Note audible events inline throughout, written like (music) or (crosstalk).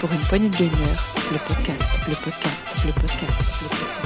Pour une poignée de gamers, le podcast, le podcast, le podcast, le podcast.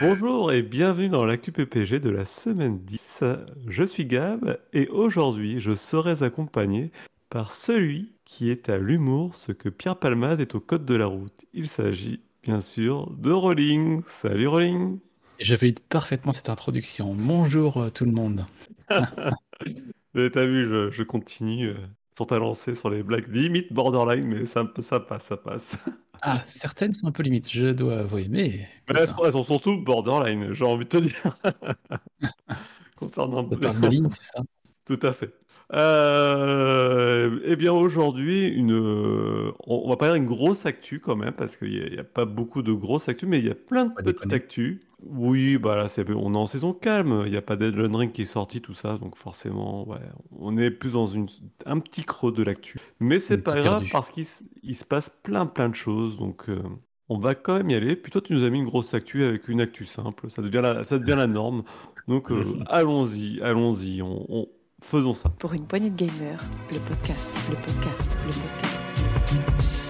Bonjour et bienvenue dans l'actu PPG de la semaine 10. Je suis Gab et aujourd'hui je serai accompagné par celui qui est à l'humour ce que Pierre Palmade est au code de la route. Il s'agit bien sûr de Rolling. Salut Rolling je valide parfaitement cette introduction. Bonjour euh, tout le monde. (laughs) T'as vu, je, je continue euh, sur ta lancée sur les blagues limite borderline, mais ça, ça passe, ça passe. (laughs) Ah, certaines sont un peu limites, je dois avouer, mais Mais elles, sont, elles sont surtout borderline, j'ai envie de te dire. (laughs) Concernant on parle de ligne, c'est ça? Tout à fait. Euh, eh bien aujourd'hui, une, euh, on, on va parler d'une grosse actu quand même, parce qu'il n'y a, il y a pas beaucoup de grosses actus, mais il y a plein de Pas petites déconner. actus. Oui, bah là, c'est, on est en saison calme, il n'y a pas d'Elden Ring qui est sorti, tout ça, donc forcément, ouais, on est plus dans une, un petit creux de l'actu. Mais c'est est pas grave, perdu. parce qu'il se passe plein plein de choses, donc euh, on va quand même y aller. Puis toi, tu nous as mis une grosse actu avec une actu simple, ça devient la, ça devient la norme. Donc euh, (laughs) allons-y, allons-y, on, on- faisons ça. Pour une poignée de gamers, le podcast, le podcast, le podcast.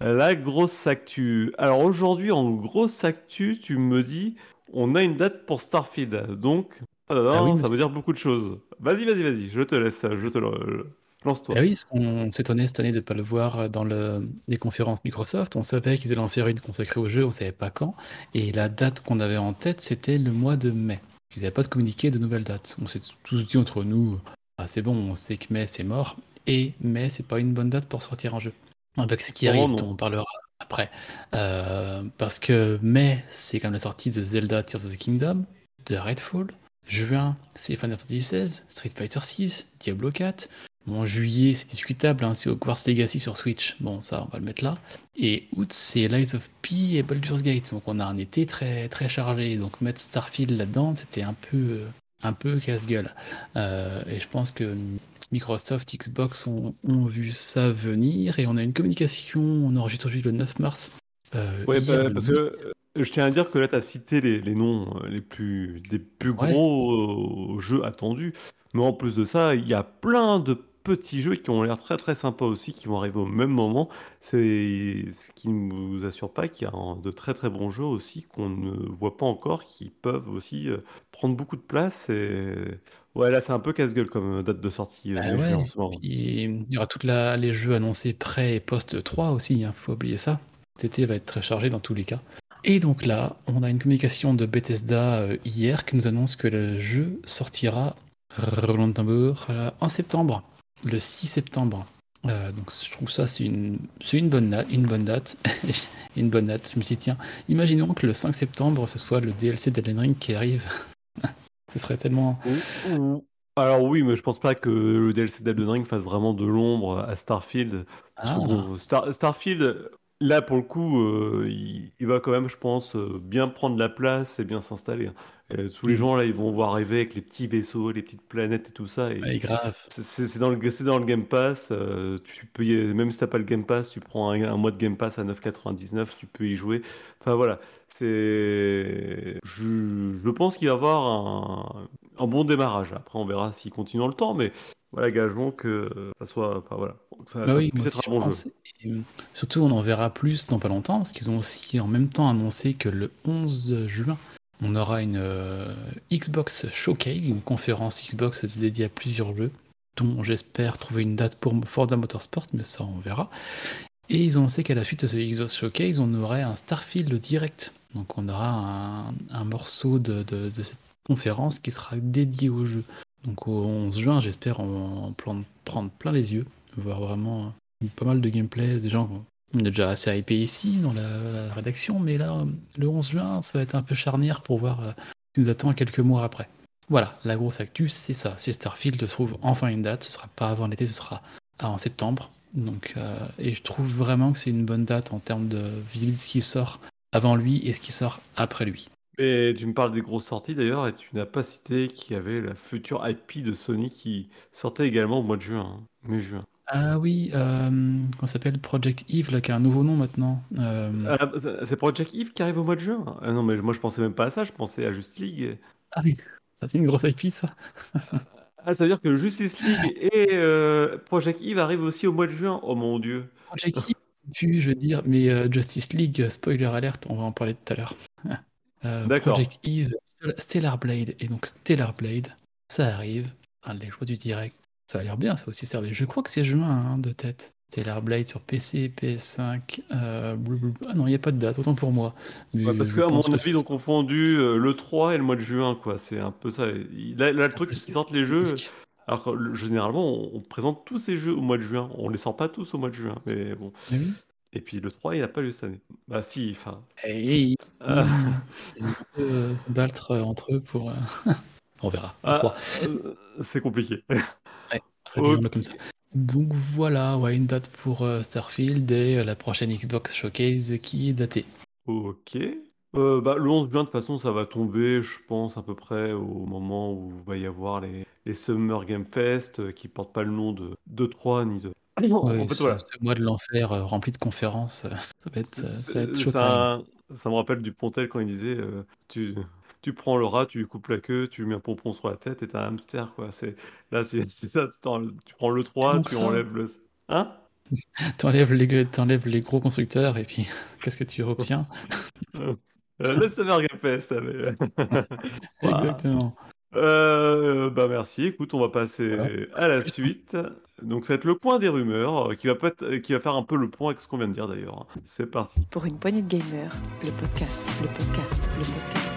La grosse actu. Alors aujourd'hui, en grosse actu, tu me dis, on a une date pour Starfield. Donc, ah Ah oui, ça veut dire beaucoup de choses. Vas-y, vas-y, vas-y, je te laisse, je te le... lance-toi. Ah oui, on s'étonnait cette année de ne pas le voir dans le- les conférences Microsoft. On savait qu'ils allaient en faire une consacrée au jeu, on ne savait pas quand. Et la date qu'on avait en tête, c'était le mois de mai. Ils n'avaient pas de communiqué de nouvelles dates. On s'est tous dit entre nous, ah, c'est bon, on sait que mai c'est mort. Et mai, c'est pas une bonne date pour sortir un jeu. Ah bah, Qu'est-ce qui arrive? On parlera après. Euh, parce que mai, c'est comme la sortie de Zelda Tears of the Kingdom, de Redfall. Juin, c'est Final Fantasy XVI, Street Fighter VI, Diablo 4. Bon, juillet, c'est discutable, hein, c'est Hogwarts Legacy sur Switch. Bon, ça, on va le mettre là. Et août, c'est Lies of P et Baldur's Gate. Donc, on a un été très, très chargé. Donc, mettre Starfield là-dedans, c'était un peu, euh, un peu casse-gueule. Euh, et je pense que Microsoft, Xbox ont, ont vu ça venir. Et on a une communication, on enregistre aujourd'hui le 9 mars. Euh, Ouais, bah, parce 8. que je tiens à dire que là, tu as cité les, les noms euh, les plus, des plus Ouais. gros euh, jeux attendus. Mais en plus de ça, il y a plein de petits jeux qui ont l'air très très sympas aussi, qui vont arriver au même moment. C'est ce qui ne vous assure pas qu'il y a de très très bons jeux aussi qu'on ne voit pas encore, qui peuvent aussi euh, prendre beaucoup de place. Et ouais, là, c'est un peu casse-gueule comme date de sortie euh, Bah jeux en ouais, ce moment. il y aura tous les jeux annoncés pré et post 3 aussi, hein, faut oublier ça. Cet été va être très chargé dans tous les cas. Et donc là, on a une communication de Bethesda euh, hier qui nous annonce que le jeu sortira en septembre, le 6 septembre. Euh, donc je trouve ça c'est une, c'est une bonne date, une bonne date, (laughs) une bonne date. Je me suis dit tiens, imaginons que le 5 septembre ce soit le DLC d'Elden Ring qui arrive. (laughs) ce serait tellement Alors oui, mais je pense pas que le DLC d'Elden Ring fasse vraiment de l'ombre à Starfield. Parce que Ah. bon, Star- Starfield, là pour le coup, euh, il, il va quand même, je pense, euh, bien prendre la place et bien s'installer. hein. Euh, tous les Mhm. gens là, ils vont voir arriver avec les petits vaisseaux, les petites planètes et tout ça. Et ouais, grave. c'est dans le, c'est dans le Game Pass. tu peux y- même si t'as pas le Game Pass, tu prends un, un mois de Game Pass à 9,99, tu peux y jouer. Enfin voilà, c'est. Je, je pense qu'il va y avoir un, un bon démarrage. Après, on verra s'il continue dans le temps, mais voilà, gageons que ça soit. Enfin voilà, ça, Bah ça oui, puisse moi être aussi, un je bon jeu. pense. Et, surtout, on en verra plus dans pas longtemps, parce qu'ils ont aussi en même temps annoncé que le 11 juin, on aura une euh, Xbox Showcase, une conférence Xbox dédiée à plusieurs jeux, dont j'espère trouver une date pour Forza Motorsport, mais ça, on verra. Et ils ont annoncé qu'à la suite de ce Xbox Showcase, on aurait un Starfield direct. Donc, on aura un, un morceau de, de- de cette conférence qui sera dédié au jeu. Donc, au 11 juin, j'espère en, prendre plein les yeux, voir vraiment euh, pas mal de gameplay, des gens on est déjà assez hypé ici dans la, rédaction, mais là, le 11 juin, ça va être un peu charnière pour voir euh, ce qui nous attend quelques mois après. Voilà, la grosse actu, c'est ça. Si Starfield trouve enfin une date, ce sera pas avant l'été, ce sera en septembre. Donc, euh, et je trouve vraiment que c'est une bonne date en termes de de ce qui sort avant lui et ce qui sort après lui. Et tu me parles des grosses sorties d'ailleurs, et tu n'as pas cité qu'il y avait la future IP de Sony qui sortait également au mois de juin, hein, mai-juin. Ah oui, euh, comment ça s'appelle Project Eve, là, qui a un nouveau nom maintenant. Euh, Ah, c'est c'est Project Eve qui arrive au mois de juin? Ah non, mais moi je pensais même pas à ça, je pensais à Just League. Ah oui, ça c'est une grosse IP, ça. Ah, ça veut dire que Justice League et euh, Project Eve arrivent aussi au mois de juin. Oh mon dieu. Project Eve, je veux dire, mais euh, Justice League, spoiler alert, on va en parler tout à l'heure. (laughs) D'accord. Project Eve, Stellar Blade, et donc Stellar Blade, ça arrive. Les choix du direct, ça a l'air bien, ça aussi servi. Je crois que c'est juin hein, de tête. Stellar Blade sur PC, PS5. euh, ah non, il n'y a pas de date, autant pour moi. Mais Ouais, parce je que à mon avis, ils ont confondu euh, le 3 et le mois de juin, quoi. C'est un peu ça. Là, là, le truc, c'est qu'ils sortent les jeux. risque. Alors généralement, on, présente tous ces jeux au mois de juin. On les sort pas tous au mois de juin, mais bon. Mais oui. Et puis le 3, il n'a pas lieu cette année. Bah si, enfin. Hey, Ah. c'est un peu euh, se battre euh, entre eux pour. (laughs) On verra. Ah, euh, c'est compliqué. Très bien, comme ça. Donc voilà, ouais, une date pour euh, Starfield et euh, la prochaine Xbox Showcase qui est datée. Ok. Euh, bah, le 11 juin, de toute façon, ça va tomber, je pense, à peu près au moment où il va y avoir les, les Summer Game Fest euh, qui portent pas le nom de, de 3 ni de. (coughs) Ouais, en fait, ce, voilà. ce mois de l'enfer euh, rempli de conférences, (laughs) ça va être, ça va être ça, ça me rappelle du Pontel quand il disait euh, tu, tu prends le rat, tu lui coupes la queue, tu lui mets un pompon sur la tête et t'as un hamster, quoi. C'est, là, c'est (laughs) c'est ça. Tu, prends le 3, donc tu ça. enlèves le. Hein? (laughs) T'enlèves les, t'enlèves les gros constructeurs et puis (laughs) qu'est-ce que tu obtiens? Euh, le Summer Game Fest, mais. Voilà. Exactement. Euh, bah merci. Écoute, on va passer Voilà. à la suite. Donc, ça va être le point des rumeurs euh, qui va, pas être- euh, qui va faire un peu le point avec ce qu'on vient de dire d'ailleurs. C'est parti. Pour une poignée de gamers, le podcast, le podcast, le podcast.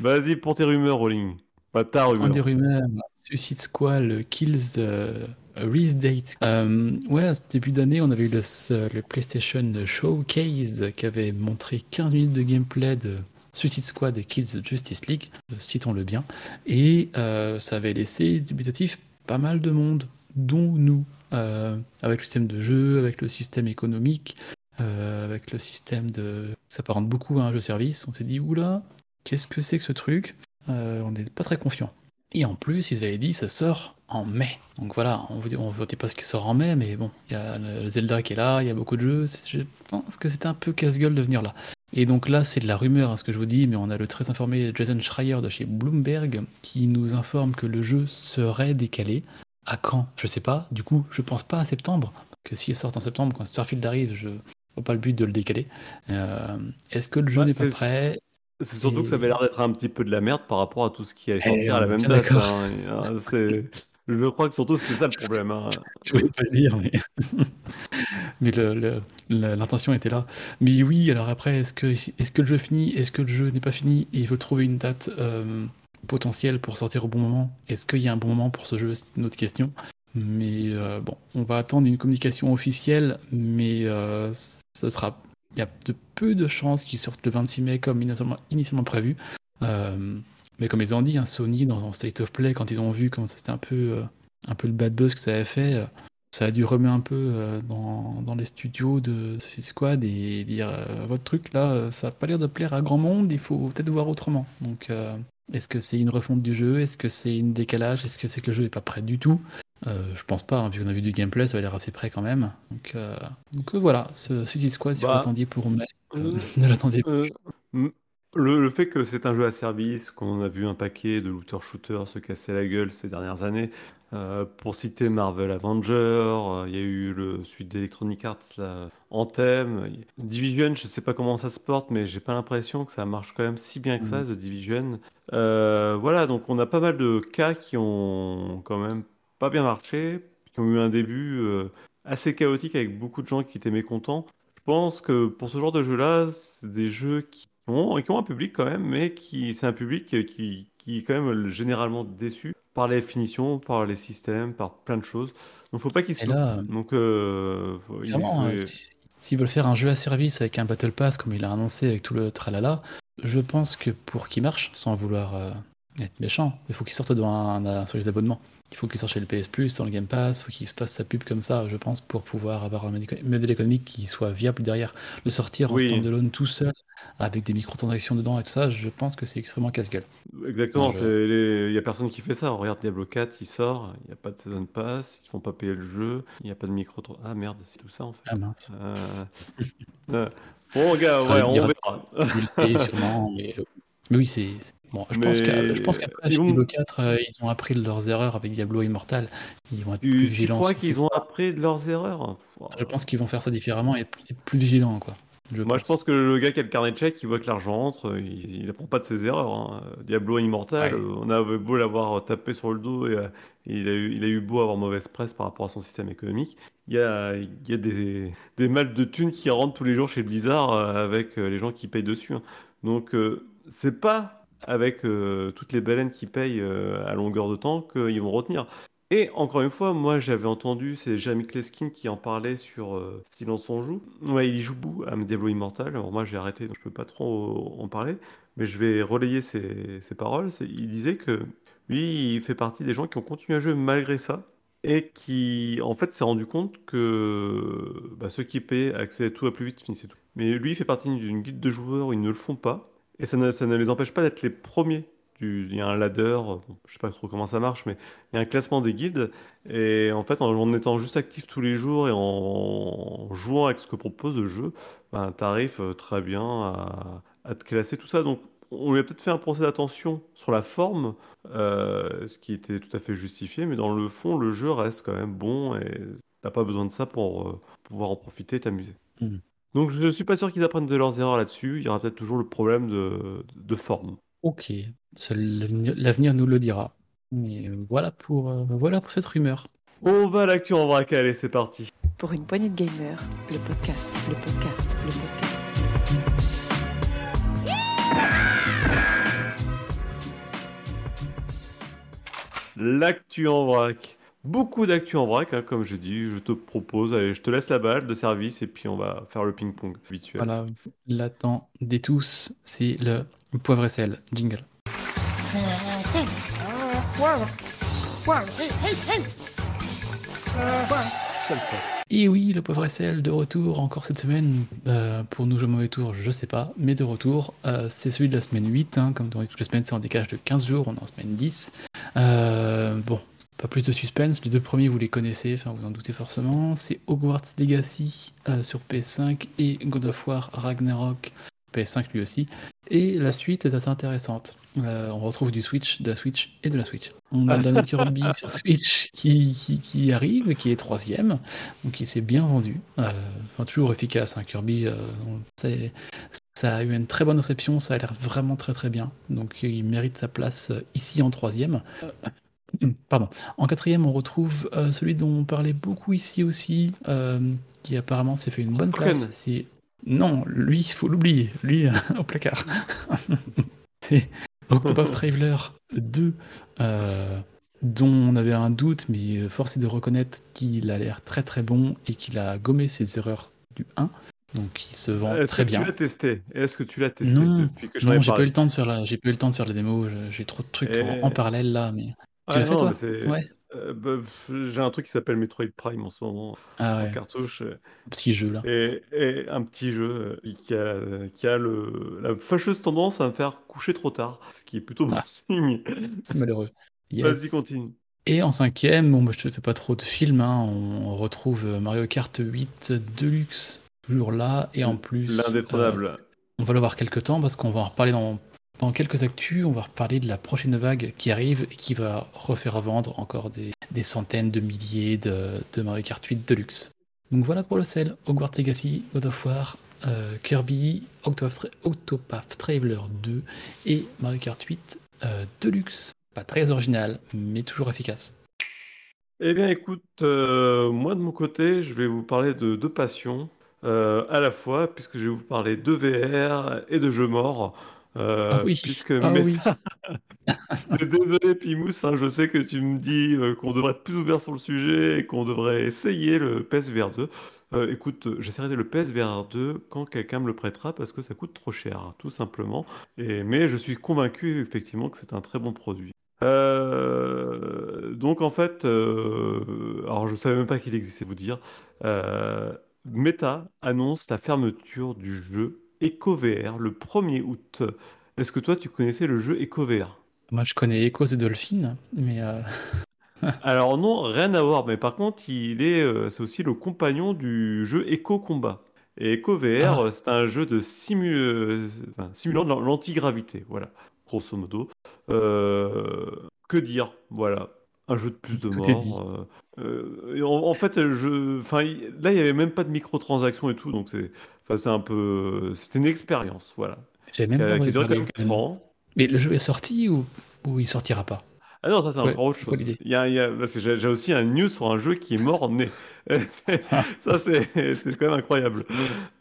Vas-y pour tes rumeurs, Rolling. Pas ta rumeur. des rumeurs, Suicide Squad, Kills, euh, Release Date. Euh, ouais, à ce début d'année, on avait eu le, PlayStation Showcase qui avait montré 15 minutes de gameplay de Suicide Squad et Kills Justice League, euh, citons-le bien. Et euh, ça avait laissé dubitatif pas mal de monde, dont nous, euh, avec le système de jeu, avec le système économique, euh, avec le système de. Ça s'apparente beaucoup un jeu service. On s'est dit, oula, qu'est-ce que c'est que ce truc? Euh, On n'est pas très confiant. Et en plus, ils avaient dit ça sort en mai. Donc voilà, on ne votait pas ce qui sort en mai, mais bon, il y a le Zelda qui est là, il y a beaucoup de jeux. Je pense que c'était un peu casse-gueule de venir là. Et donc là, c'est de la rumeur, hein, ce que je vous dis, mais on a le très informé Jason Schreier de chez Bloomberg qui nous informe que le jeu serait décalé. À quand? Je sais pas. Du coup, je pense pas à septembre. Que s'il sort en septembre, quand Starfield arrive, je vois pas le but de le décaler. Euh, Est-ce que le jeu Ouais, n'est pas prêt? C'est surtout Et- que ça avait l'air d'être un petit peu de la merde par rapport à tout ce qui allait sortir Eh, à la même date. hein. C'est- Je crois que surtout c'est ça le problème. hein. (laughs) Je voulais pas le dire, mais, (laughs) mais le- le- le- l'intention était là. Mais oui, alors après, est-ce que, est que le jeu est fini? Est-ce que le jeu n'est pas fini? Et il faut trouver une date euh, potentielle pour sortir au bon moment Est-ce qu'il y a un bon moment pour ce jeu? C'est une autre question. Mais euh, bon, on va attendre une communication officielle, mais euh, ce sera. Il y a peu de chances qu'il sorte le 26 mai comme initialement, prévu. Euh, mais comme ils ont dit, hein, Sony dans son State of Play, quand ils ont vu comment c'était un peu, euh, un peu le bad buzz que ça avait fait, ça a dû remettre un peu euh, dans, dans les studios de Suicide Squad et dire euh, votre truc là, euh, ça n'a pas l'air de plaire à grand monde, il faut peut-être voir autrement. Donc, euh, est-ce que c'est une refonte du jeu? Est-ce que c'est une décalage? Est-ce que c'est que le jeu n'est pas prêt du tout? Euh, Je pense pas, hein, vu qu'on a vu du gameplay, ça va l'air assez prêt quand même. Donc, donc voilà, ce Suicide Squad, si vous Bah, l'attendiez pour mai, (laughs) ne l'attendez le, le fait que c'est un jeu à service, qu'on a vu un paquet de looter-shooters se casser la gueule ces dernières années, euh, pour citer Marvel Avenger, euh, il y a eu le suite d'Electronic Arts, là, Anthem, Division, je sais pas comment ça se porte, mais j'ai pas l'impression que ça marche quand même si bien que ça, The Division. Euh, voilà, donc on a pas mal de cas qui ont quand même pas bien marché, qui ont eu un début assez chaotique avec beaucoup de gens qui étaient mécontents. Je pense que pour ce genre de jeu-là, c'est des jeux qui ont, qui ont un public quand même, mais qui c'est un public qui, qui est quand même généralement déçu par les finitions, par les systèmes, par plein de choses. Donc faut pas qu'ils se là, Donc euh, faut- il Clairement, faut- hein, si- s'ils veulent faire un jeu à service avec un Battle Pass comme il a annoncé avec tout le tralala, je pense que pour qu'il marche, sans vouloir euh, être méchant. Il faut qu'il sorte devant un, un service d'abonnement. Il faut qu'il sorte chez le PS Plus, dans le Game Pass, il faut qu'il se fasse sa pub comme ça, je pense, pour pouvoir avoir un modèle économique qui soit viable derrière. Le sortir en standalone tout seul, avec des microtransactions dedans et tout ça, je pense que c'est extrêmement casse-gueule. Exactement, je- il y a personne qui fait ça. Regarde Diablo 4, il sort, il n'y a pas de Season Pass, ils font pas payer le jeu, il n'y a pas de micro. Ah merde, c'est tout ça en fait. Ah mince. Euh, euh, Bon, gars, ouais, on verra. Sûrement, mais, euh, mais oui, c'est. Bon, je pense qu'à- je pense qu'après, ils chez vont- Diablo 4, euh, ils ont appris de leurs erreurs avec Diablo Immortal. Ils vont être plus Tu, tu vigilants. crois sur ces qu'ils ont appris de leurs erreurs? Je pense qu'ils vont faire ça différemment et être plus vigilants, quoi. Je Moi, je pense que le gars qui a le carnet de chèques, il voit que l'argent entre, il, il apprend pas de ses erreurs. hein. Diablo Immortal, Ouais. on a beau l'avoir tapé sur le dos et, euh, il a eu, il a eu beau avoir mauvaise presse par rapport à son système économique. Il y a, il y a des, des mal de thunes qui rentrent tous les jours chez Blizzard euh, avec les gens qui payent dessus. hein. Donc, euh, c'est pas avec euh, toutes les baleines qui payent euh, à longueur de temps qu'ils vont retenir. Et encore une fois, moi j'avais entendu, c'est Jeremy Kleskin qui en parlait sur euh, Silence on joue. Ouais, il joue beaucoup à Diablo Immortal. Alors moi j'ai arrêté, donc je peux pas trop en parler, mais je vais relayer ses, paroles. Il disait que lui, il fait partie des gens qui ont continué à jouer malgré ça et qui en fait s'est rendu compte que bah, ceux qui payaient accédaient tout à plus vite, finissaient tout. Mais lui, il fait partie d'une guilde de joueurs où ils ne le font pas et ça ne, les empêche pas d'être les premiers. Du, il y a un ladder, je sais pas trop comment ça marche, mais il y a un classement des guildes. Et en fait, en, étant juste actif tous les jours et en, jouant avec ce que propose le jeu, ben, tu arrives très bien à, te classer tout ça. Donc, on lui a peut-être fait un procès d'attention sur la forme, euh, ce qui était tout à fait justifié, mais dans le fond, le jeu reste quand même bon et t'as pas besoin de ça pour euh, pouvoir en profiter et t'amuser. Mhm. Donc, je ne suis pas sûr qu'ils apprennent de leurs erreurs là-dessus. Il y aura peut-être toujours le problème de, de forme. Ok, l'avenir nous le dira. Mais voilà pour, euh, voilà pour cette rumeur. On va à l'actu en vrac, allez, c'est parti. Pour une poignée de gamers, le podcast, le podcast, le podcast. L'actu en vrac. Beaucoup d'actu en vrac, hein, comme je dis. Je te propose, allez, je te laisse la balle de service et puis on va faire le ping-pong habituel. Voilà, l'attendez tous, c'est le poivre et sel, jingle. Et oui, le pauvre SL de retour encore cette semaine. Euh, pour nous, jouer mauvais tour, je sais pas, mais de retour. Euh, c'est celui de la semaine 8, hein, comme dans toutes les semaines, c'est en décalage de 15 jours, on est en semaine 10. Euh, bon, pas plus de suspense, les deux premiers vous les connaissez, enfin vous en doutez forcément. C'est Hogwarts Legacy euh, sur PS5 et God of War Ragnarok PS5 lui aussi. Et la suite est assez intéressante. Euh, on retrouve du Switch, de la Switch et de la Switch. On a Daniel (laughs) Kirby sur Switch qui, qui, qui arrive, qui est troisième, donc il s'est bien vendu. Euh, enfin, toujours efficace, hein, Kirby. c'est- ça a eu une très bonne réception, ça a l'air vraiment très très bien. Donc il mérite sa place ici en troisième. Euh, Pardon. En quatrième, on retrouve euh, celui dont on parlait beaucoup ici aussi, euh, qui apparemment s'est fait une bonne Forspoken. place. C'est non, lui, il faut l'oublier, lui (laughs) au placard. (laughs) C'est Octopath Traveler 2, euh, dont on avait un doute, mais force est de reconnaître qu'il a l'air très très bon et qu'il a gommé ses erreurs du 1. Donc il se vend Est-ce très que bien. tu l'as testé? Est-ce que tu l'as testé Non, depuis que j'en ai Non, j'ai pas eu parlé? le temps de faire la, j'ai pas eu le temps de faire la démo. J'ai trop de trucs en, en parallèle là, mais tu Ah l'as fait non, toi mais c'est- Ouais. Euh, bah, pff, j'ai un truc qui s'appelle Metroid Prime en ce moment Ah en cartouche euh, petit jeu là. et, et un petit jeu euh, qui a, qui a le, la fâcheuse tendance à me faire coucher trop tard, ce qui est plutôt bon Ah. signe. C'est malheureux. (laughs) Vas-y, continue. Et en cinquième, bon, bah, je te fais pas trop de films, hein, on retrouve euh, Mario Kart 8 Deluxe, toujours là, et en plus, L'indétrônable. euh, on va le voir quelques temps parce qu'on va en reparler dans, dans quelques actus, on va reparler de la prochaine vague qui arrive et qui va refaire vendre encore des, des centaines de milliers de, de Mario Kart 8 Deluxe. Donc voilà pour le sel, Hogwarts Legacy, God of War, euh, Kirby, Octopath, Tra- Octopath Traveler 2 et Mario Kart 8 euh, Deluxe. Pas très original, mais toujours efficace. Eh bien, écoute, euh, moi de mon côté, je vais vous parler de deux passions euh, à la fois, puisque je vais vous parler de VR et de jeux morts. Euh, ah oui, puisque ah mes- oui. (laughs) Désolé, Pimous, hein, je sais que tu me dis euh, qu'on devrait être plus ouvert sur le sujet et qu'on devrait essayer le PSVR 2. Euh, écoute, j'essaierai de le PSVR 2 quand quelqu'un me le prêtera parce que ça coûte trop cher, tout simplement. Et, mais je suis convaincu effectivement que c'est un très bon produit. Donc en fait, alors je savais même pas qu'il existait, vous dire. Meta annonce la fermeture du jeu EcoVR le 1er août. Est-ce que toi tu connaissais le jeu EcoVR? Moi, je connais Echo the Dolphin, mais euh, (laughs) Alors non, rien à voir, mais par contre, il est, euh, c'est aussi le compagnon du jeu Echo Combat. Et Echo VR, ah, c'est un jeu de simu- enfin, simulant de l'antigravité, voilà, grosso modo. Euh, que dire, voilà, un jeu de plus de tout mort. euh, euh, et en, en fait, je, enfin, là, il n'y avait même pas de microtransactions et tout, donc c'est, enfin, c'est un peu, c'était une expérience, voilà, J'avais qui même pas a, qui a duré quand même 4 honnêtement. ans. Mais le jeu est sorti ou, ou il sortira pas? Ah non, ça c'est Ouais, encore autre chose. Il y a, il y a- parce que j'ai j'ai aussi un news sur un jeu qui est mort-né. (laughs) C'est- Ah, Ça, c'est c'est quand même incroyable.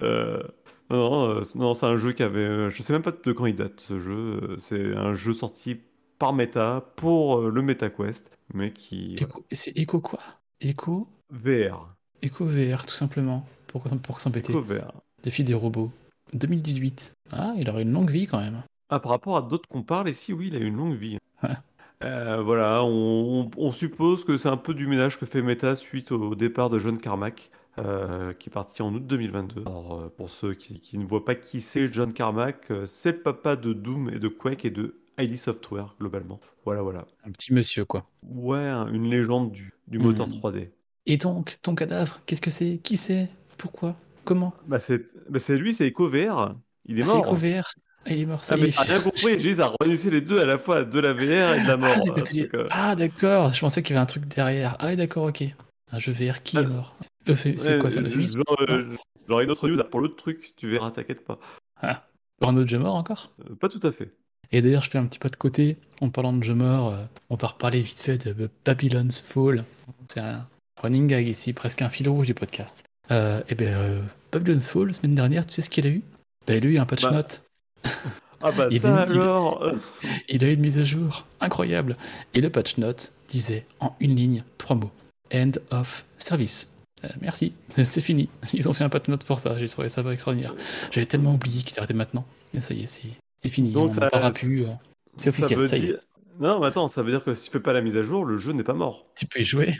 Euh, non, non, non, c'est un jeu qui avait. Je sais même pas de quand il date ce jeu. C'est un jeu sorti par Meta pour euh, le MetaQuest, mais qui. Voilà. C'est Echo quoi? Echo? VR. Echo VR, tout simplement. Pourquoi, pourquoi s'embêter? Echo VR. Défi des robots. 2018. Ah, il aura une longue vie quand même. Ah, par rapport à d'autres qu'on parle, ici, oui, il a une longue vie. Voilà. Euh, voilà, on, on- on suppose que c'est un peu du ménage que fait Meta suite au départ de John Carmack, euh, qui est parti en août 2022. Alors, pour ceux qui, qui ne voient pas qui c'est, John Carmack, c'est le papa de Doom et de Quake et de ID Software, globalement. Voilà, voilà. Un petit monsieur, quoi. Ouais, une légende du, du moteur Hmm. 3D. Et donc, ton cadavre, qu'est-ce que c'est? Qui c'est? Pourquoi? Comment? Bah, c'est bah, c'est lui, c'est EcoVR. Il est Ah, c'est Echo mort. VR. Ah, il est mort, ça Ah, mais est. t'as rien compris, (laughs) Gilles a réussi les deux à la fois, de la VR et de la Ah, mort. euh, euh. Ah, d'accord. Je pensais qu'il y avait un truc derrière. Ah, d'accord, ok. Un jeu VR qui Ah, est mort? Euphe- C'est Ouais, quoi, c'est euh, euphémisme? genre, euh, j'aurai une autre news pour l'autre truc, tu verras, t'inquiète pas. Ah. Pour un autre jeu mort encore? Euh, pas tout à fait. Et d'ailleurs, je fais un petit pas de côté. En parlant de jeux morts, euh, on va reparler vite fait de Babylon's Fall. C'est un running gag ici, presque un fil rouge du podcast. Euh, et bien, euh, Babylon's Fall, semaine dernière, tu sais ce qu'il a eu? Ben, il a eu un patch Bah, note. (laughs) Ah bah Il, ça il- alors euh, (laughs) il a eu une mise à jour. Incroyable. Et le patch note disait en une ligne, trois mots. End of service. Euh, merci, (laughs) c'est fini. Ils ont fait un patch note pour ça. J'ai trouvé ça extraordinaire. J'avais tellement oublié qu'il arrêtait maintenant. Et ça y est, c'est fini. Donc on ça, parlera plus. euh. C'est officiel, ça y est. Non, mais attends, ça veut dire que si tu fais pas la mise à jour, le jeu n'est pas mort. Tu peux y jouer.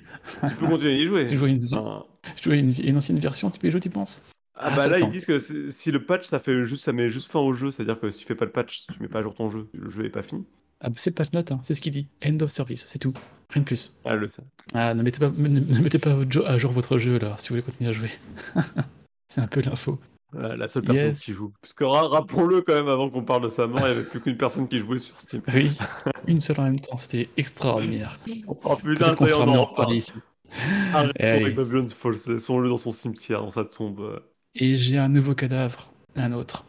Tu peux continuer à y jouer. (laughs) Tu joues une, Enfin, tu joues une, une ancienne version, tu peux y jouer, tu penses? Ah Ah, bah là, ils disent que si le patch, ça fait juste, ça met juste fin au jeu, c'est-à-dire que si tu fais pas le patch, tu mets pas à jour ton jeu, le jeu est pas fini. Ah, bah, c'est le patch note, hein, c'est ce qu'il dit. End of service, c'est tout. Rien de plus. Ah, le ça. Ah, ne mettez pas, ne, (laughs) ne mettez pas à jour votre jeu là, si vous voulez continuer à jouer. (laughs) c'est un peu l'info. Euh, la seule personne Yes. qui joue. Parce que ra- rappelons-le quand même, avant qu'on parle de sa mort, il n'y avait plus qu'une personne qui jouait sur Steam. Oui, (laughs) une seule en même temps, c'était extraordinaire. Oh putain, qu'on sera en reparler reparle. ici. Arrêtons Allez. avec Babylon's Fall, laissons-le dans son cimetière, dans sa tombe. euh. Et j'ai un nouveau cadavre, un autre.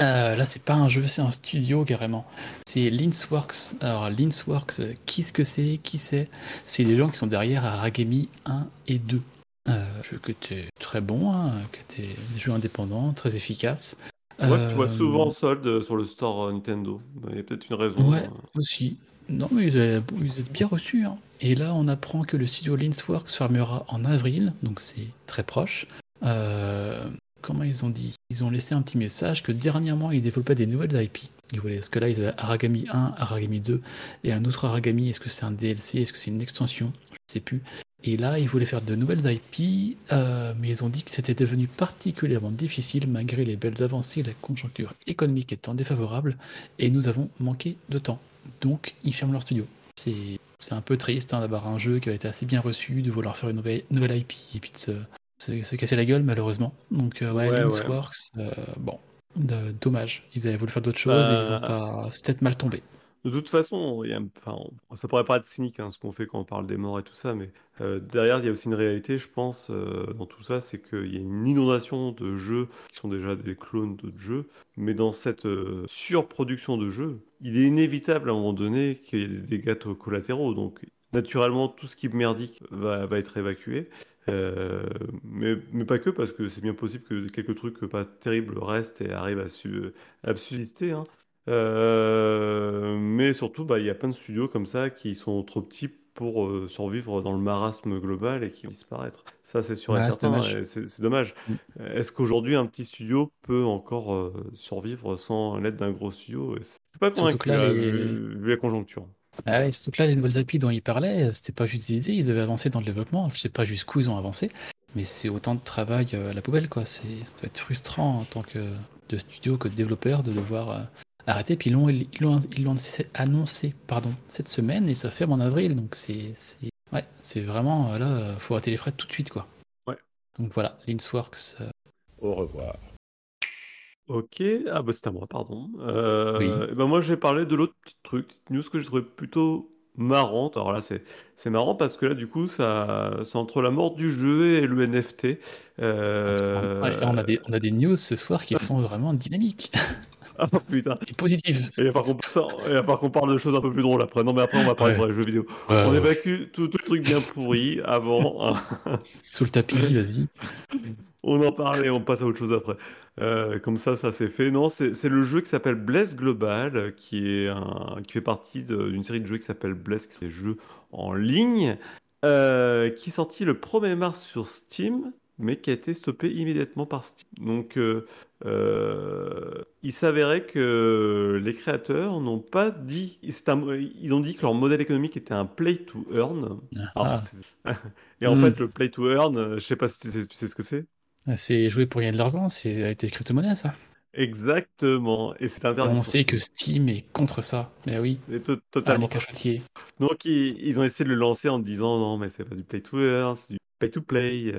Euh, là, c'est pas un jeu, c'est un studio carrément. C'est Linsworks. Alors, Linsworks, euh, qu'est-ce que c'est? Qui c'est? C'est les gens qui sont derrière Aragami 1 et 2. Euh, jeu qui était très bon, hein, qui était des jeux indépendants, très efficaces. Moi, tu vois Euh, souvent en solde sur le store euh, Nintendo. Il y a peut-être une raison. Ouais, euh. aussi. Non, mais ils êtes, bien reçus. hein. Et là, on apprend que le studio Linsworks fermera en avril, donc c'est très proche. Euh, comment ils ont dit? Ils ont laissé un petit message que dernièrement, ils développaient des nouvelles IP. Ils voulaient, parce que là, ils avaient Aragami 1, Aragami 2, et un autre Aragami. Est-ce que c'est un DLC Est-ce que c'est une extension? Je ne sais plus. Et là, ils voulaient faire de nouvelles IP, euh, mais ils ont dit que c'était devenu particulièrement difficile malgré les belles avancées, la conjoncture économique étant défavorable, et nous avons manqué de temps. Donc, ils ferment leur studio. C'est c'est un peu triste hein, d'avoir un jeu qui a été assez bien reçu, de vouloir faire une nouvelle, nouvelle IP et puis de se, se- se casser la gueule, malheureusement. Donc, euh, ouais, Ouais, Linsworks, euh, bon, de- dommage. Ils avaient voulu faire d'autres choses et ils ont Bah, pas. C'est peut-être mal tombé. De toute façon, y a- ça pourrait paraître cynique hein, ce qu'on fait quand on parle des morts et tout ça, mais euh, derrière, il y a aussi une réalité, je pense, euh, dans tout ça, c'est qu'il y a une inondation de jeux qui sont déjà des clones d'autres jeux, mais dans cette euh, surproduction de jeux, il est inévitable à un moment donné qu'il y ait des dégâts collatéraux. Donc, naturellement, tout ce qui est merdique va, être évacué. Mais, pas que, parce que c'est bien possible que quelques trucs pas terribles restent et arrivent à subsister. hein. Euh, mais surtout, bah, il y a plein de studios comme ça qui sont trop petits pour euh, survivre dans le marasme global et qui vont disparaître. Ça, c'est sûr et Ouais, c'est certain. dommage. et C'est c'est dommage. Mm. Est-ce qu'aujourd'hui, un petit studio peut encore euh, survivre sans l'aide d'un gros studio? Et Je suis pas Surtout que convaincu, là, là, les... vu, vu la conjoncture. Ah ouais, surtout que là, les nouvelles API dont ils parlaient, c'était pas juste des idées, ils avaient avancé dans le développement. Je sais pas jusqu'où ils ont avancé, mais c'est autant de travail euh, à la poubelle, quoi. C'est, ça doit être frustrant en tant que de studio que de développeur de devoir euh, arrêter. Puis ils l'ont, ils l'ont, ils l'ont annoncé, pardon, cette semaine et ça ferme en avril, donc c'est, c'est, ouais, c'est vraiment euh, là, euh, faut arrêter les frais tout de suite, quoi. Ouais. Donc voilà, Linsworks. euh, Au revoir. Ok, ah bah c'est à moi, pardon. Euh, Oui. et ben moi j'ai parlé de l'autre petit truc, petite news que j'ai trouvé plutôt marrante. Alors là c'est c'est marrant parce que là du coup ça c'est entre la mort du jeu et le NFT. ah, putain. On a des, on a des news ce soir qui sont vraiment dynamiques (laughs) Ah (laughs) putain. et. Et il va falloir qu'on parle de choses un peu plus drôles après. Non mais après on va parler Ouais. de vrais jeux vidéo. Ouais, On ouais. évacue tout, tout le truc bien pourri avant. hein. (laughs) Sous le tapis, vas-y. On en parle et on passe à autre chose après. Euh, comme ça, ça c'est fait. Non, c'est le jeu qui s'appelle Bless Global, qui est un, qui fait partie d'une série de jeux qui s'appelle Bless, qui sont des jeux en ligne, euh, qui est sorti le 1er mars sur Steam, mais qui a été stoppé immédiatement par Steam. Donc, euh, euh, il s'avérait que les créateurs n'ont pas dit, un- ils ont dit que leur modèle économique était un play to earn. Ah. (laughs) et en Hmm. fait, le play to earn, euh, je sais pas si tu sais, tu sais ce que c'est. C'est jouer pour gagner de l'argent, c'est des crypto-monnaies, ça. Exactement, et c'est interdit On sait que Steam. Est contre ça. Mais oui, Et ah, totalement. les cachotiers. Donc ils, ils ont essayé de le lancer en disant non mais c'est pas du play to earn, c'est du pay to play.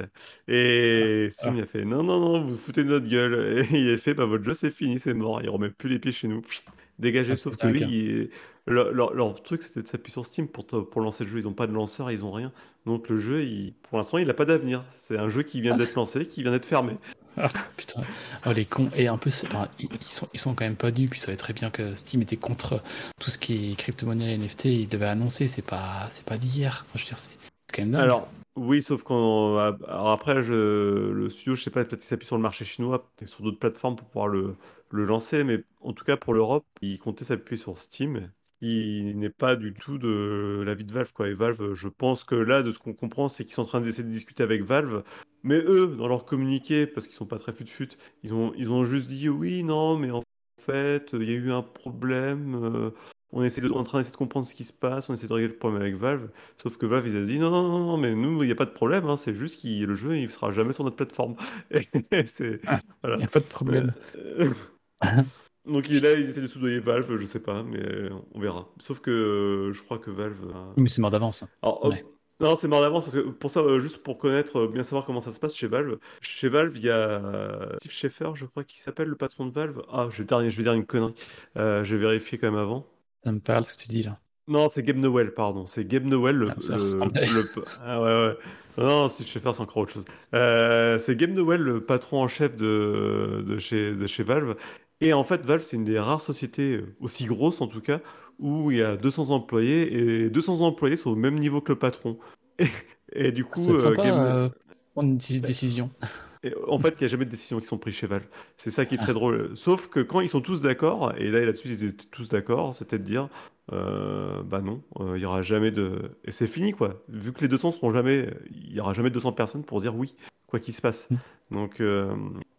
Et Steam Ah. a fait non non non vous foutez de notre gueule. (laughs) Et il a fait bah votre jeu c'est fini c'est mort, il remet plus les pieds chez nous. (laughs) Dégagez. Ah, Sauf que il- leur, leur- leur truc c'était de s'appuyer sur Steam pour, pour lancer le jeu. Ils ont pas de lanceur, ils ont rien. Donc le jeu il, pour l'instant il a pas d'avenir. C'est un jeu qui vient Ah. d'être lancé, qui vient d'être fermé. (laughs) Ah, putain. Oh, les cons. Et un peu, enfin, ils, ils sont, ils sont quand même pas nus. Puis ça savait très bien que Steam était contre tout ce qui est crypto-monnaie, NFT. Ils devaient annoncer. C'est pas, c'est pas d'hier. Enfin, je veux dire, c'est c'est quand même dingue. Alors, oui, sauf qu'on. Alors après, je... le studio, je sais pas, peut-être qu'il s'appuie sur le marché chinois, peut-être sur d'autres plateformes pour pouvoir le, le lancer, mais en tout cas pour l'Europe, il comptait s'appuyer sur Steam, qui n'est pas du tout de l'avis de Valve, quoi. Et Valve, je pense que là, de ce qu'on comprend, c'est qu'ils sont en train d'essayer de discuter avec Valve, mais eux, dans leur communiqué, parce qu'ils sont pas très fut-fut, ils ont, ils ont juste dit oui, non, mais en fait, il y a eu un problème. euh, On est en train d'essayer de comprendre ce qui se passe, on essaie de régler le problème avec Valve. Sauf que Valve, ils ont dit non, non, non, non, mais nous, il n'y a pas de problème, hein, c'est juste que le jeu, il sera jamais sur notre plateforme. (laughs) Ah, Voilà. Il n'y a pas de problème. Euh, (laughs) Donc là, ils essaient de soudoyer Valve, je sais pas, mais on verra. Sauf que euh, je crois que Valve. a- Mais c'est mort d'avance. Alors, Ouais. Non, c'est mort d'avance parce que pour ça, euh, juste pour connaître, euh, bien savoir comment ça se passe chez Valve. Chez Valve, il y a Steve Schaeffer, je crois, qui s'appelle le patron de Valve. Ah, je vais dire, je vais dire une connerie. Je vais vérifier quand même avant. Ça me parle ce que tu dis là. Non, c'est Gabe Nowell, pardon. C'est Gabe Nowell, le. Ah, ça le- ressemblait. le- Ah ouais, ouais. Non, non, Steve Schaeffer, c'est encore autre chose. Euh, c'est Gabe Nowell, le patron en chef de, de, chez, de chez Valve. Et en fait, Valve, c'est une des rares sociétés, euh, aussi grosses en tout cas, où il y a 200 employés et 200 employés sont au même niveau que le patron. (laughs) Et, et du coup, euh, sympa euh, prendre une dé- décision. (laughs) et en fait, il n'y a jamais de décisions qui sont prises chez Valve. C'est ça qui est très Ah. drôle. Sauf que quand ils sont tous d'accord, et là là-dessus ils étaient tous d'accord, c'était de dire, euh, bah non, euh, il y aura jamais de... Et c'est fini quoi. Vu que les 200 seront jamais... Il y aura jamais 200 personnes pour dire oui, quoi qu'il se passe. Mm. Donc euh,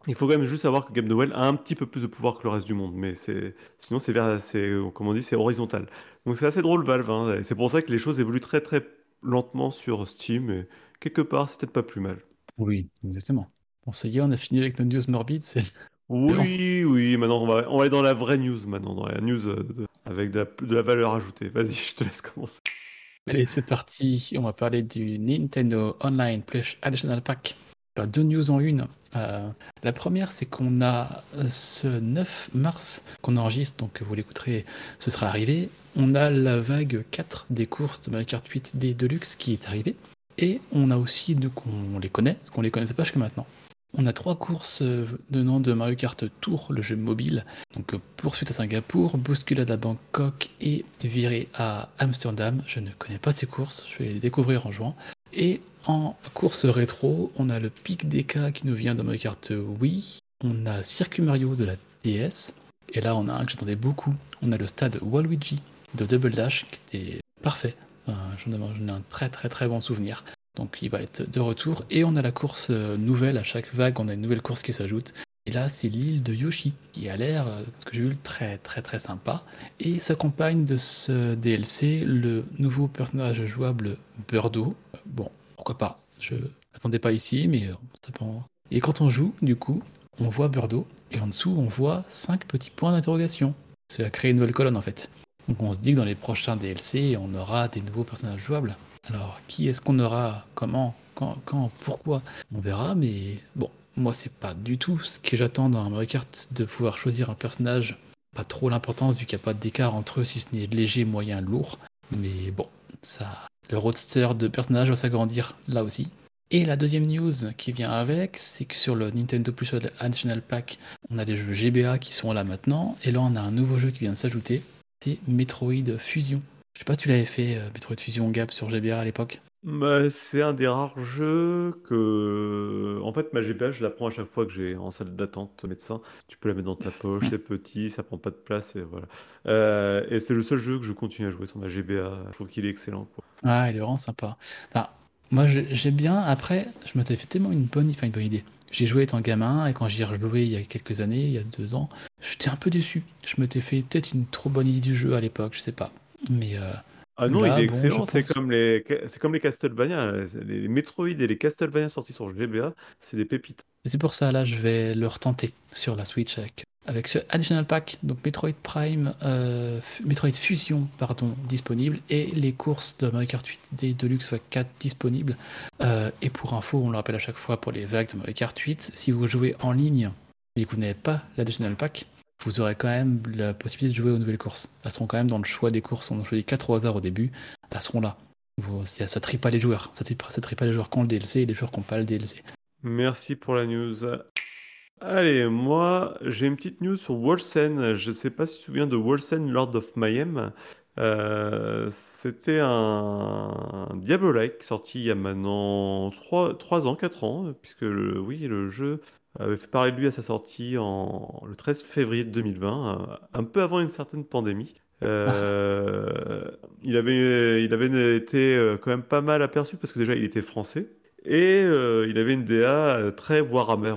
il faut quand même juste savoir que Game Noël a un petit peu plus de pouvoir que le reste du monde. Mais c'est sinon c'est vers... c'est comme on dit, c'est horizontal. Donc c'est assez drôle Valve. hein. C'est pour ça que les choses évoluent très très lentement sur Steam. Et quelque part, c'est peut-être pas plus mal. Oui, exactement. Bon, ça y est, on a fini avec nos news morbides. C'est Oui, oui, maintenant on va, on va aller dans la vraie news, maintenant, dans la news euh, de- avec de la, de la valeur ajoutée. Vas-y, je te laisse commencer. Allez, c'est parti. On va parler du Nintendo Online Plus Additional Pack. Alors, deux news en une. Euh, la première, c'est qu'on a euh, ce 9 mars qu'on enregistre, donc vous l'écouterez, ce sera arrivé. On a la vague 4 des courses de Mario Kart 8 des Deluxe qui est arrivée. Et on a aussi, donc on les connaît, parce qu'on les connaissait pas jusque maintenant. On a trois courses euh, venant de Mario Kart Tour, le jeu mobile. Donc euh, poursuite à Singapour, bousculade à Bangkok et virée à Amsterdam. Je ne connais pas ces courses, je vais les découvrir en jouant. Et en course rétro, on a le pic DK qui nous vient de Mario Kart Wii. On a Circuit Mario de la DS. Et là, on a un que j'attendais beaucoup. On a le stade Waluigi de Double Dash qui était parfait. Euh, j'en ai un très très très bon souvenir. Donc il va être de retour. Et on a la course euh, nouvelle, à chaque vague, on a une nouvelle course qui s'ajoute. Et là, c'est l'île de Yoshi, qui a l'air, euh, ce que j'ai vu, très très très sympa. Et s'accompagne de ce DLC le nouveau personnage jouable Birdo. Bon, pourquoi pas? Je l'attendais pas ici, mais euh, ça en- Et quand on joue, du coup, on voit Birdo, et en dessous, on voit cinq petits points d'interrogation. C'est à créer une nouvelle colonne, en fait. Donc on se dit que dans les prochains DLC, on aura des nouveaux personnages jouables. Alors, qui est-ce qu'on aura? Comment? Quand, Pourquoi? On verra, mais bon, moi, c'est pas du tout ce que j'attends dans Mario Kart de pouvoir choisir un personnage. Pas trop l'importance vu qu'il n'y a pas d'écart entre eux, si ce n'est léger, moyen, lourd. Mais bon, ça, le roadster de personnage va s'agrandir là aussi. Et la deuxième news qui vient avec, c'est que sur le Nintendo Plus Additional Pack, on a les jeux GBA qui sont là maintenant. Et là, on a un nouveau jeu qui vient de s'ajouter. C'est Metroid Fusion. Je sais pas si tu l'avais fait, euh, Metroid Fusion Gap sur GBA à l'époque. Bah, c'est un des rares jeux que. En fait, ma GBA, je la prends à chaque fois que j'ai en salle d'attente médecin. Tu peux la mettre dans ta poche, c'est petit, ça prend pas de place et voilà. Euh, et c'est le seul jeu que je continue à jouer sur ma GBA. Je trouve qu'il est excellent, quoi. Ah, il est vraiment sympa. Enfin, moi, j'aime bien. Après, je m'étais fait tellement une bonne, enfin, une bonne idée. J'ai joué étant gamin et quand j'y ai rejoué il y a quelques années, il y a deux ans, j'étais un peu déçu. Je m'étais fait peut-être une trop bonne idée du jeu à l'époque, je sais pas. Mais euh, Ah non, Là, il est bon, excellent. C'est pense- comme les, comme les Castlevania. Les Metroid et les Castlevania sortis sur GBA, c'est des pépites. et c'est pour ça, là, je vais le retenter sur la Switch avec, avec ce Additional Pack, donc Metroid Prime, euh, Metroid Fusion, pardon, disponible, et les courses de Mario Kart 8D Deluxe x 4 disponibles. Euh, et pour info, on le rappelle à chaque fois pour les vagues de Mario Kart 8, si vous jouez en ligne et que vous n'avez pas l'Additional Pack, vous aurez quand même la possibilité de jouer aux nouvelles courses. Elles seront quand même dans le choix des courses. On a choisi 4 au hasard au début. Elles seront là. Ça trie pas les joueurs. Ça trie, pas les joueurs qui ont le DLC et les joueurs qui n'ont pas le DLC. Merci pour la news. Allez, moi, j'ai une petite news sur Wolsen. Je sais pas si tu te souviens de Wolsen Lord of Mayhem. Euh, c'était un sorti il y a maintenant 3, ans, 4 ans, puisque oui, le jeu avait fait parler de lui à sa sortie en, le 13 février 2020, euh, un peu avant une certaine pandémie. Euh, il avait, il avait été euh, quand même pas mal aperçu parce que déjà il était français et il avait une DA très Warhammer,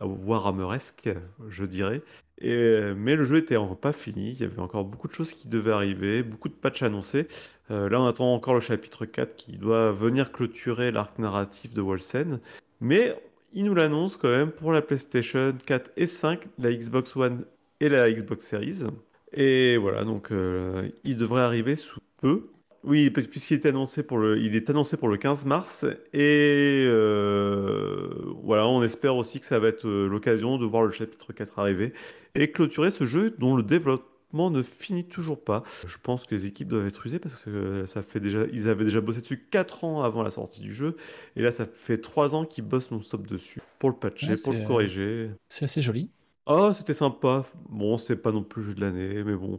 Warhammeresque, je dirais. Et, mais le jeu était encore pas fini, il y avait encore beaucoup de choses qui devaient arriver, beaucoup de patchs annoncés. Là, on attend encore le chapitre 4 qui doit venir clôturer l'arc narratif de Wolsen. Mais il nous l'annonce quand même pour la PlayStation 4 et 5, la Xbox One et la Xbox Series. Et voilà, donc euh, il devrait arriver sous peu. Oui, puisqu'il est annoncé pour le, est annoncé pour le 15 mars. Et euh, voilà, on espère aussi que ça va être euh, l'occasion de voir le chapitre 4 arriver et clôturer ce jeu dont le développement ne finit toujours pas. Je pense que les équipes doivent être usées parce que ça fait déjà, ils avaient déjà bossé dessus 4 ans avant la sortie du jeu. Et là, ça fait 3 ans qu'ils bossent non-stop dessus pour le patcher, Ouais, pour le euh, corriger. C'est assez joli. Ah, c'était sympa. Bon, c'est pas non plus le jeu de l'année, mais bon,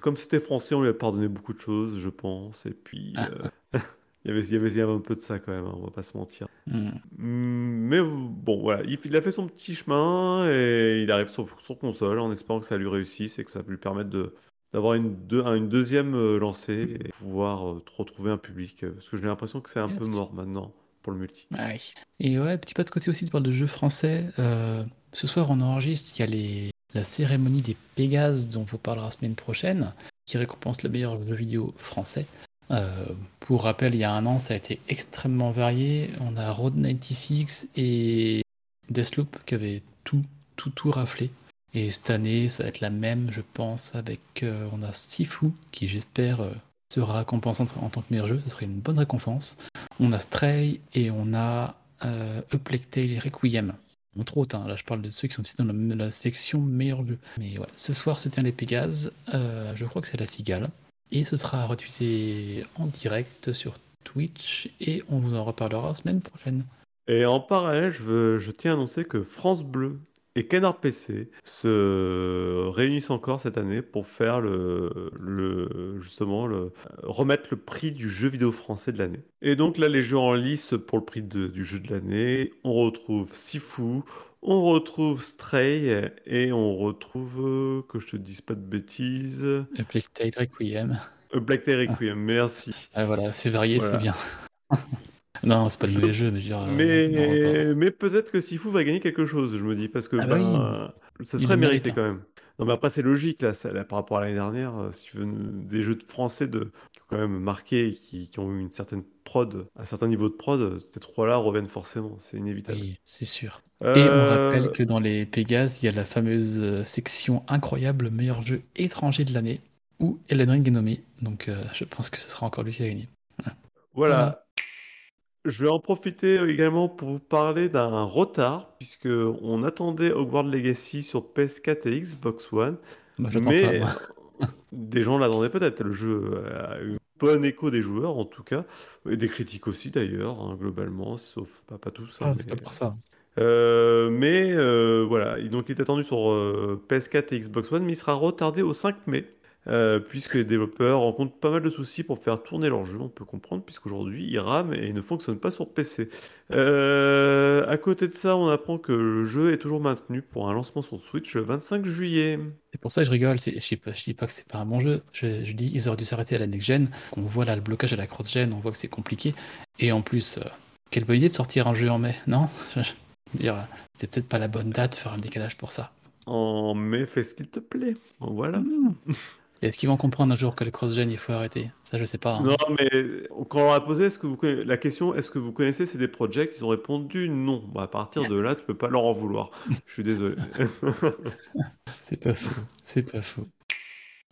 comme c'était français, on lui a pardonné beaucoup de choses, je pense. Et puis, Ah. euh, (laughs) il y avait, il y avait, il y avait un peu de ça quand même, hein, on va pas se mentir. Hmm. Mm, Mais bon, voilà, il, il a fait son petit chemin et il arrive sur, sur console en espérant que ça lui réussisse et que ça lui permettre de d'avoir une, deux- un- une deuxième euh, lancée et pouvoir euh, retrouver un public. euh, Parce que j'ai l'impression que c'est un peu mort maintenant pour le multi. Ouais. Et ouais, petit pas de côté aussi, tu parles de jeux français. Ce soir, on enregistre, il y a les, la cérémonie des Pégases, dont on vous parlera la semaine prochaine, qui récompense le meilleur jeu vidéo français. Euh, pour rappel, il y a un an, ça a été extrêmement varié. On a Road 96 et Deathloop qui avaient tout, tout, tout raflé. Et cette année, ça va être la même, je pense, avec euh, on a Sifu qui, j'espère, euh, sera récompensé en tant que meilleur jeu. Ce serait une bonne récompense. On a Stray et on a euh, et Requiem. Entre autres, hein, là je parle de ceux qui sont cités dans la, la section meilleur jeu. Mais ouais, ce soir se tient les Pégases. Je crois que c'est la Cigale. Et ce sera rediffusé en direct sur Twitch et on vous en reparlera la semaine prochaine. Et en parallèle, je, veux, je tiens à annoncer que France Bleu et Canard PC se réunissent encore cette année pour faire le, le justement le, remettre le prix du jeu vidéo français de l'année. Et donc là, les jeux en lice pour le prix de- du jeu de l'année, on retrouve Sifu, on retrouve Stray et on retrouve, euh, que je te dise pas de bêtises, A Plague Tale Requiem. Euh, Black Tail Requiem, merci. Ah, voilà, c'est varié, Voilà. c'est bien. (laughs) non, c'est pas de mauvais jeu, mais je veux dire. euh, non, Mais, peut-être que Sifu va gagner quelque chose, je me dis, parce que Ah bah ben, euh, ça serait le mérité mérite, quand même. Non, mais après, c'est logique, là, ça- là, par rapport à l'année dernière, euh, si tu veux, des jeux de français de, qui ont quand même marqué, qui, qui ont eu une certaine prod, un certain niveau de prod, ces trois-là reviennent forcément, c'est inévitable. Oui, c'est sûr. Et on Euh, rappelle que dans les Pégases, il y a la fameuse euh, section incroyable meilleur jeu étranger de l'année, où Elden Ring est nommé. Donc euh, je pense que ce sera encore lui qui a gagné. Voilà. Voilà. Je vais en profiter également pour vous parler d'un retard, puisque on attendait Hogwarts Legacy sur PS4 et Xbox One, Moi, j'attends pas, mais moi. des gens l'attendaient peut-être. Le jeu a eu un bon écho des joueurs, en tout cas, et des critiques aussi d'ailleurs, hein, globalement, sauf pas, pas tous. hein, Ah, mais... c'est pas pour ça. Euh, mais euh, voilà, Il- donc il est attendu sur euh, PS4 et Xbox One, mais il sera retardé au 5 mai. Euh, puisque les développeurs rencontrent pas mal de soucis pour faire tourner leur jeu, on peut comprendre, puisqu'aujourd'hui ils rament et ne fonctionnent pas sur PC. Euh, à côté de ça, on apprend que le jeu est toujours maintenu pour un lancement sur Switch le 25 juillet. C'est pour ça que je rigole. c'est- Je dis pas, je dis pas que c'est pas un bon jeu. Je, je dis ils auraient dû s'arrêter à la next-gen. On voit là le blocage à la cross-gen, on voit que c'est compliqué. Et en plus, euh, quelle bonne idée de sortir un jeu en mai, non? (laughs) Euh, c'était peut-être pas la bonne date, faire un décalage pour ça. En mai, fais ce qu'il te plaît. Voilà. Mmh. Est-ce qu'ils vont comprendre un jour que le cross-gen, il faut arrêter? Ça, je sais pas. hein. Non, mais quand on leur a posé est-ce que vous conna- la question, est-ce que vous connaissez CD Projekt Ils ont répondu non. À partir de là, tu peux pas leur en vouloir. (laughs) Je suis désolé. (laughs) C'est pas faux, c'est pas faux.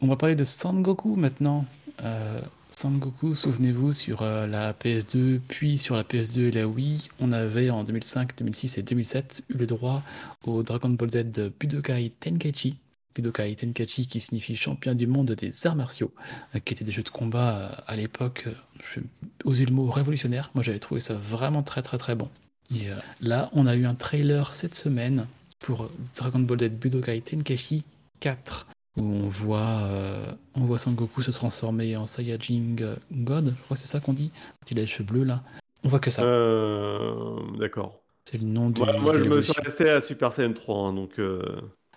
On va parler de Sangoku maintenant. Euh, Sangoku, souvenez-vous, sur euh, la PS2, puis sur la PS2 et la Wii, on avait en 2005, 2006 et 2007 eu le droit au Dragon Ball Z de Budokai Tenkaichi. Budokai Tenkaichi qui signifie champion du monde des arts martiaux, euh, qui étaient des jeux de combat euh, à l'époque, euh, je vais oser le mot révolutionnaire. Moi j'avais trouvé ça vraiment très très très bon. Et là, on a eu un trailer cette semaine pour Dragon Ball Z Budokai Tenkaichi 4 où on voit, euh, on voit Sangoku se transformer en Saiyajin God, je crois que c'est ça qu'on dit, quand il a les cheveux bleus là. On voit que ça, Euh, D'accord. c'est le nom du, Moi, moi, de je me suis resté à Super Saiyan 3, hein, donc. euh,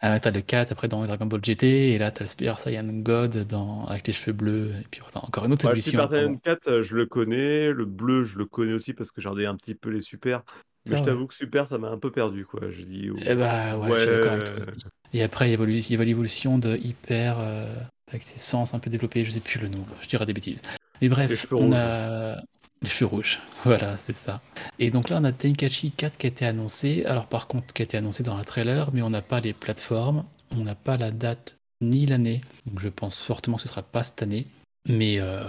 Ah, t'as le 4 après dans Dragon Ball GT, et là t'as le Super Saiyan God dans, avec les cheveux bleus, et puis attends, encore une autre ouais, le évolution. Super Saiyan pardon. 4, euh, je le connais. Le bleu, je le connais aussi parce que j'ai regardé un petit peu les Super. Mais Ça, je ouais. t'avoue que Super, ça m'a un peu perdu, quoi. J'ai dit. oh, Eh bah ouais, je suis d'accord avec toi ouais. aussi. Et après, il y a évolu- il y a l'évolution de Hyper, euh, avec ses sens un peu développés, je sais plus le nom, je dirais des bêtises. Mais Les bref, cheveux on rouges. a les cheveux rouges, (laughs) voilà, c'est ça. Et donc là, on a Tenkaichi 4 qui a été annoncé, alors par contre, qui a été annoncé dans un trailer, mais on n'a pas les plateformes, on n'a pas la date ni l'année, donc je pense fortement que ce sera pas cette année. Mais euh,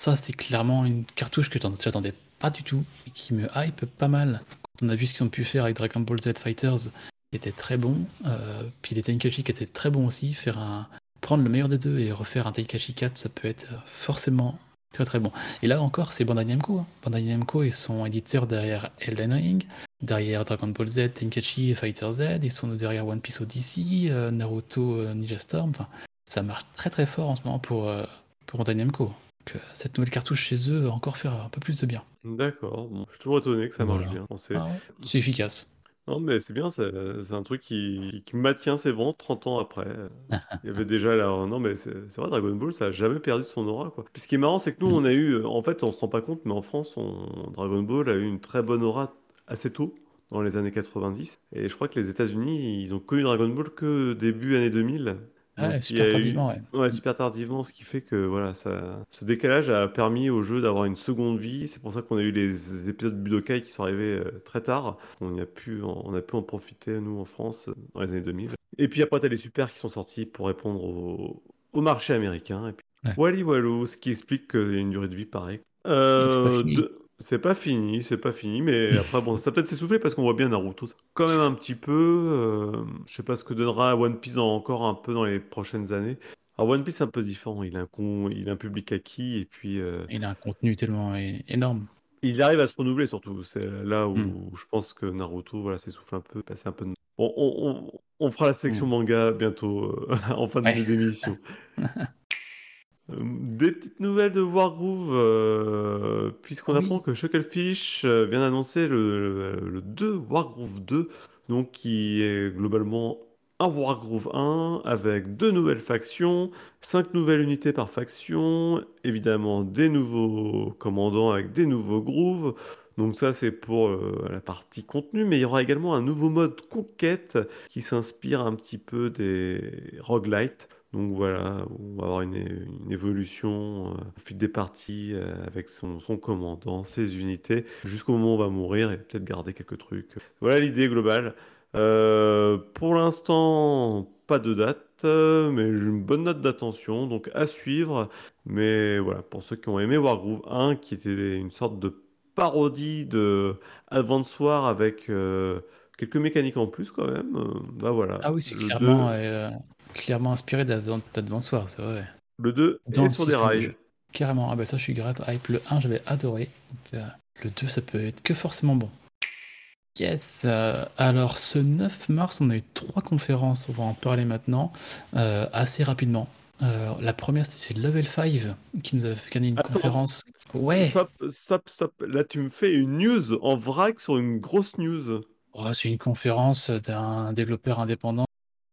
ça, c'est clairement une cartouche que j'attendais pas du tout, et qui me hype pas mal. Quand on a vu ce qu'ils ont pu faire avec Dragon Ball Z Fighters, qui était très bon. Euh, puis les Tenkaichi qui étaient très bons aussi. Faire un, prendre le meilleur des deux et refaire un Tenkaichi 4, ça peut être forcément très très bon. Et là encore, c'est Bandai Namco. hein. Bandai Namco, ils sont éditeurs derrière Elden Ring, derrière Dragon Ball Z, Tenkaichi et Fighter Z. Ils sont derrière One Piece Odyssey, euh, Naruto, euh, Ninja Storm. Enfin, ça marche très très fort en ce moment pour, euh, pour Bandai Namco. Donc, euh, cette nouvelle cartouche chez eux va encore faire un peu plus de bien. D'accord. Bon, je suis toujours étonné que ça marche Voilà. bien. Sait- Ah ouais, c'est efficace. Non, mais c'est bien, c'est c'est un truc qui, qui maintient ses ventes 30 ans après. Il y avait (laughs) déjà là. Non, mais c'est c'est vrai, Dragon Ball, ça a jamais perdu de son aura, quoi. Puis ce qui est marrant, c'est que nous, Mm. on a eu. En fait, on se rend pas compte, mais en France, on- Dragon Ball a eu une très bonne aura assez tôt, dans les années 90. Et je crois que les États-Unis, ils ont connu Dragon Ball que début années 2000. Donc, super eu- tardivement, ouais. Ouais, super tardivement, ce qui fait que voilà, ça, ce décalage a permis au jeu d'avoir une seconde vie. C'est pour ça qu'on a eu les épisodes Budokai qui sont arrivés euh, très tard. On a pu, en- on a pu en profiter nous en France dans les années 2000. Et puis après, t'as les super qui sont sortis pour répondre au, au marché américain. Et puis Ouais. Wally Wallo, ce qui explique qu'il y a une durée de vie pareille. Euh, de- C'est pas fini, c'est pas fini, mais après, bon, ça peut-être s'essouffler parce qu'on voit bien Naruto, quand même un petit peu. euh, je sais pas ce que donnera One Piece dans- encore un peu dans les prochaines années. Alors, One Piece, c'est un peu différent. Il a un, con, il a un public acquis et puis euh, Il a un contenu tellement é- énorme. il arrive à se renouveler surtout. C'est là où Mm. je pense que Naruto voilà, s'essouffle un peu, passer un peu de. Bon, on, on- on fera la section Mm. manga bientôt, euh, (laughs) en fin de Ouais. d'émission. (laughs) Des petites nouvelles de Wargroove, euh, puisqu'on oui. apprend que Shucklefish euh, vient d'annoncer le, le, le 2, Wargroove 2, donc qui est globalement un Wargroove 1 avec deux nouvelles factions, cinq nouvelles unités par faction, évidemment des nouveaux commandants avec des nouveaux grooves. Donc ça c'est pour euh, la partie contenu, mais il y aura également un nouveau mode conquête qui s'inspire un petit peu des roguelites. Donc voilà, on va avoir une, évolution euh, au fil des parties euh, avec son, commandant, ses unités, jusqu'au moment où on va mourir et peut-être garder quelques trucs. Voilà l'idée globale. Euh, pour l'instant, pas de date, euh, mais j'ai une bonne note d'attention, donc à suivre. Mais voilà, pour ceux qui ont aimé Wargroove 1, qui était une sorte de parodie de Advance War avec quelques mécaniques en plus quand même, euh, bah voilà. Ah oui, c'est clairement, 2, euh, clairement inspiré d'Advan- d'Advance Wars, c'est vrai. le 2 Dans est sur des de rails. Carrément, ah bah ça je suis grave hype. Le 1 j'avais adoré, donc, euh, le 2 ça peut être que forcément bon. Yes, euh, alors ce 9 mars on a eu trois conférences, on va en parler maintenant, euh, assez rapidement. Euh, la première c'était Level 5 qui nous a fait gagner une Attends, conférence. Ouais, stop, stop, stop. Là, tu me fais une news en vrac sur une grosse news. Oh, c'est une conférence d'un développeur indépendant.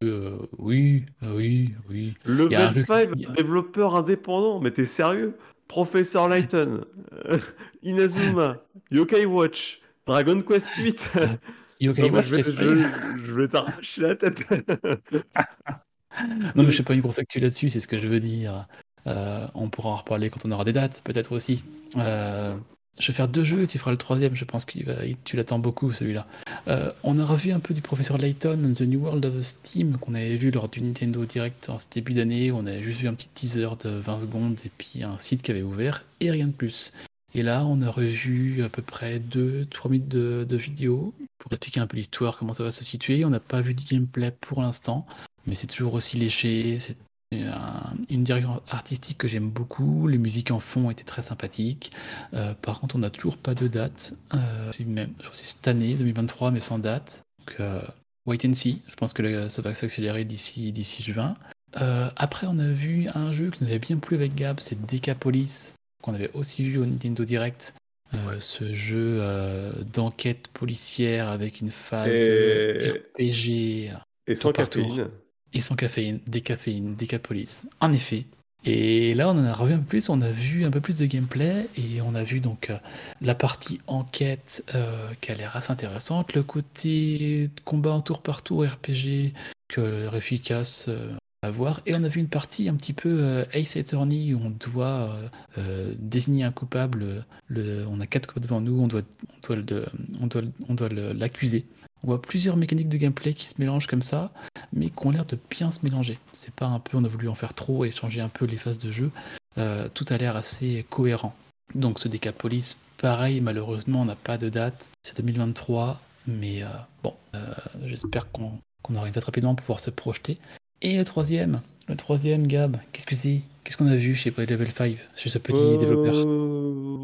Euh, oui, oui, oui. Un Level jeu 5, qui- développeur indépendant, mais t'es sérieux? Professeur euh, (laughs) Inazuma, Yokai Watch, Dragon Quest 8. (laughs) Yokai Non, mais Watch, je vais, je, vais t'arracher la tête. (laughs) Non, mais je fais pas une grosse actu là-dessus, c'est ce que je veux dire. Euh, on pourra en reparler quand on aura des dates, peut-être aussi. Euh, je vais faire deux jeux et tu feras le troisième, je pense que tu l'attends beaucoup celui-là. Euh, on a revu un peu du professeur Layton, The New World of Steam, qu'on avait vu lors du Nintendo Direct en ce début d'année, on avait juste vu un petit teaser de 20 secondes et puis un site qui avait ouvert, et rien de plus. Et là, on a revu à peu près 2-3 minutes de, de vidéo pour expliquer un peu l'histoire, comment ça va se situer. On n'a pas vu de gameplay pour l'instant, mais c'est toujours aussi léché. C'est un- une direction artistique que j'aime beaucoup. Les musiques en fond étaient très sympathiques. Euh, par contre, on n'a toujours pas de date. Euh, c'est même, cette année, 2023, mais sans date. Donc, euh, wait and see. Je pense que le- ça va s'accélérer d'ici d'ici juin. Euh, après, on a vu un jeu qui nous avait bien plu avec Gab, c'est Decapolis, qu'on avait aussi vu au Nintendo Direct. Euh, ce jeu euh, d'enquête policière avec une phase euh, Et, RPG et sans caféine. Et sans caféine, décaféine, décapolis. En effet. Et là, on en a revu un peu plus, on a vu un peu plus de gameplay et on a vu donc euh, la partie enquête euh, qui a l'air assez intéressante, le côté combat en tour par tour RPG que l'air efficace euh, à voir. Et on a vu une partie un petit peu euh, Ace Attorney où on doit euh, désigner un coupable. Le, on a quatre coupables devant nous, on doit, l'accuser. On voit plusieurs mécaniques de gameplay qui se mélangent comme ça mais qui ont l'air de bien se mélanger. C'est pas un peu, on a voulu en faire trop et changer un peu les phases de jeu. Euh, tout a l'air assez cohérent. Donc ce Decapolis, pareil, malheureusement, on n'a pas de date. C'est 2023, mais euh, bon, euh, j'espère qu'on aura une date rapidement pour pouvoir se projeter. Et le troisième, le troisième, Gab, qu'est-ce que c'est? Qu'est-ce qu'on a vu chez Level 5, chez ce petit développeur?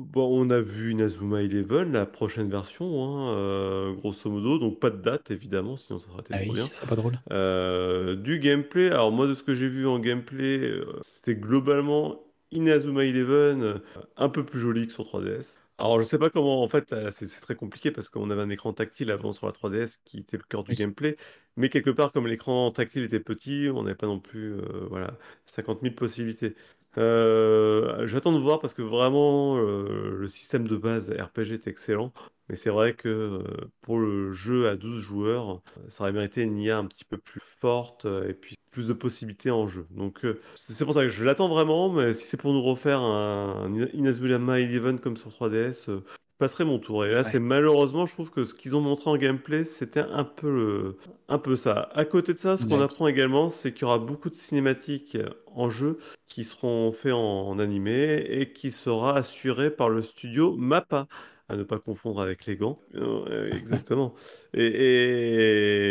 Bon, on a vu Inazuma Eleven, la prochaine version, hein, euh, grosso modo, donc pas de date évidemment, sinon ça aurait été Ah trop oui, bien. pas drôle. Euh, du gameplay, alors moi de ce que j'ai vu en gameplay, euh, c'était globalement Inazuma Eleven, euh, un peu plus joli que sur 3DS. Alors je sais pas comment, en fait là, c'est c'est très compliqué parce qu'on avait un écran tactile avant sur la 3DS qui était le cœur du Oui. gameplay, mais quelque part comme l'écran tactile était petit, on n'avait pas non plus euh, voilà, 50 000 possibilités. Euh, j'attends de voir parce que vraiment euh, le système de base RPG est excellent, mais c'est vrai que euh, pour le jeu à 12 joueurs, ça aurait mérité une IA un petit peu plus forte euh, et puis plus de possibilités en jeu. Donc euh, c'est pour ça que je l'attends vraiment, mais si c'est pour nous refaire un, un Inazuma Eleven comme sur 3DS, euh, je passerai mon tour. Et là, Ouais. c'est malheureusement, je trouve que ce qu'ils ont montré en gameplay, c'était un peu le- un peu ça. À côté de ça, ce qu'on apprend également, c'est qu'il y aura beaucoup de cinématiques en jeu qui seront faits en, en animé et qui sera assuré par le studio MAPPA. À ne pas confondre avec les gants. Euh, exactement. (laughs) Et,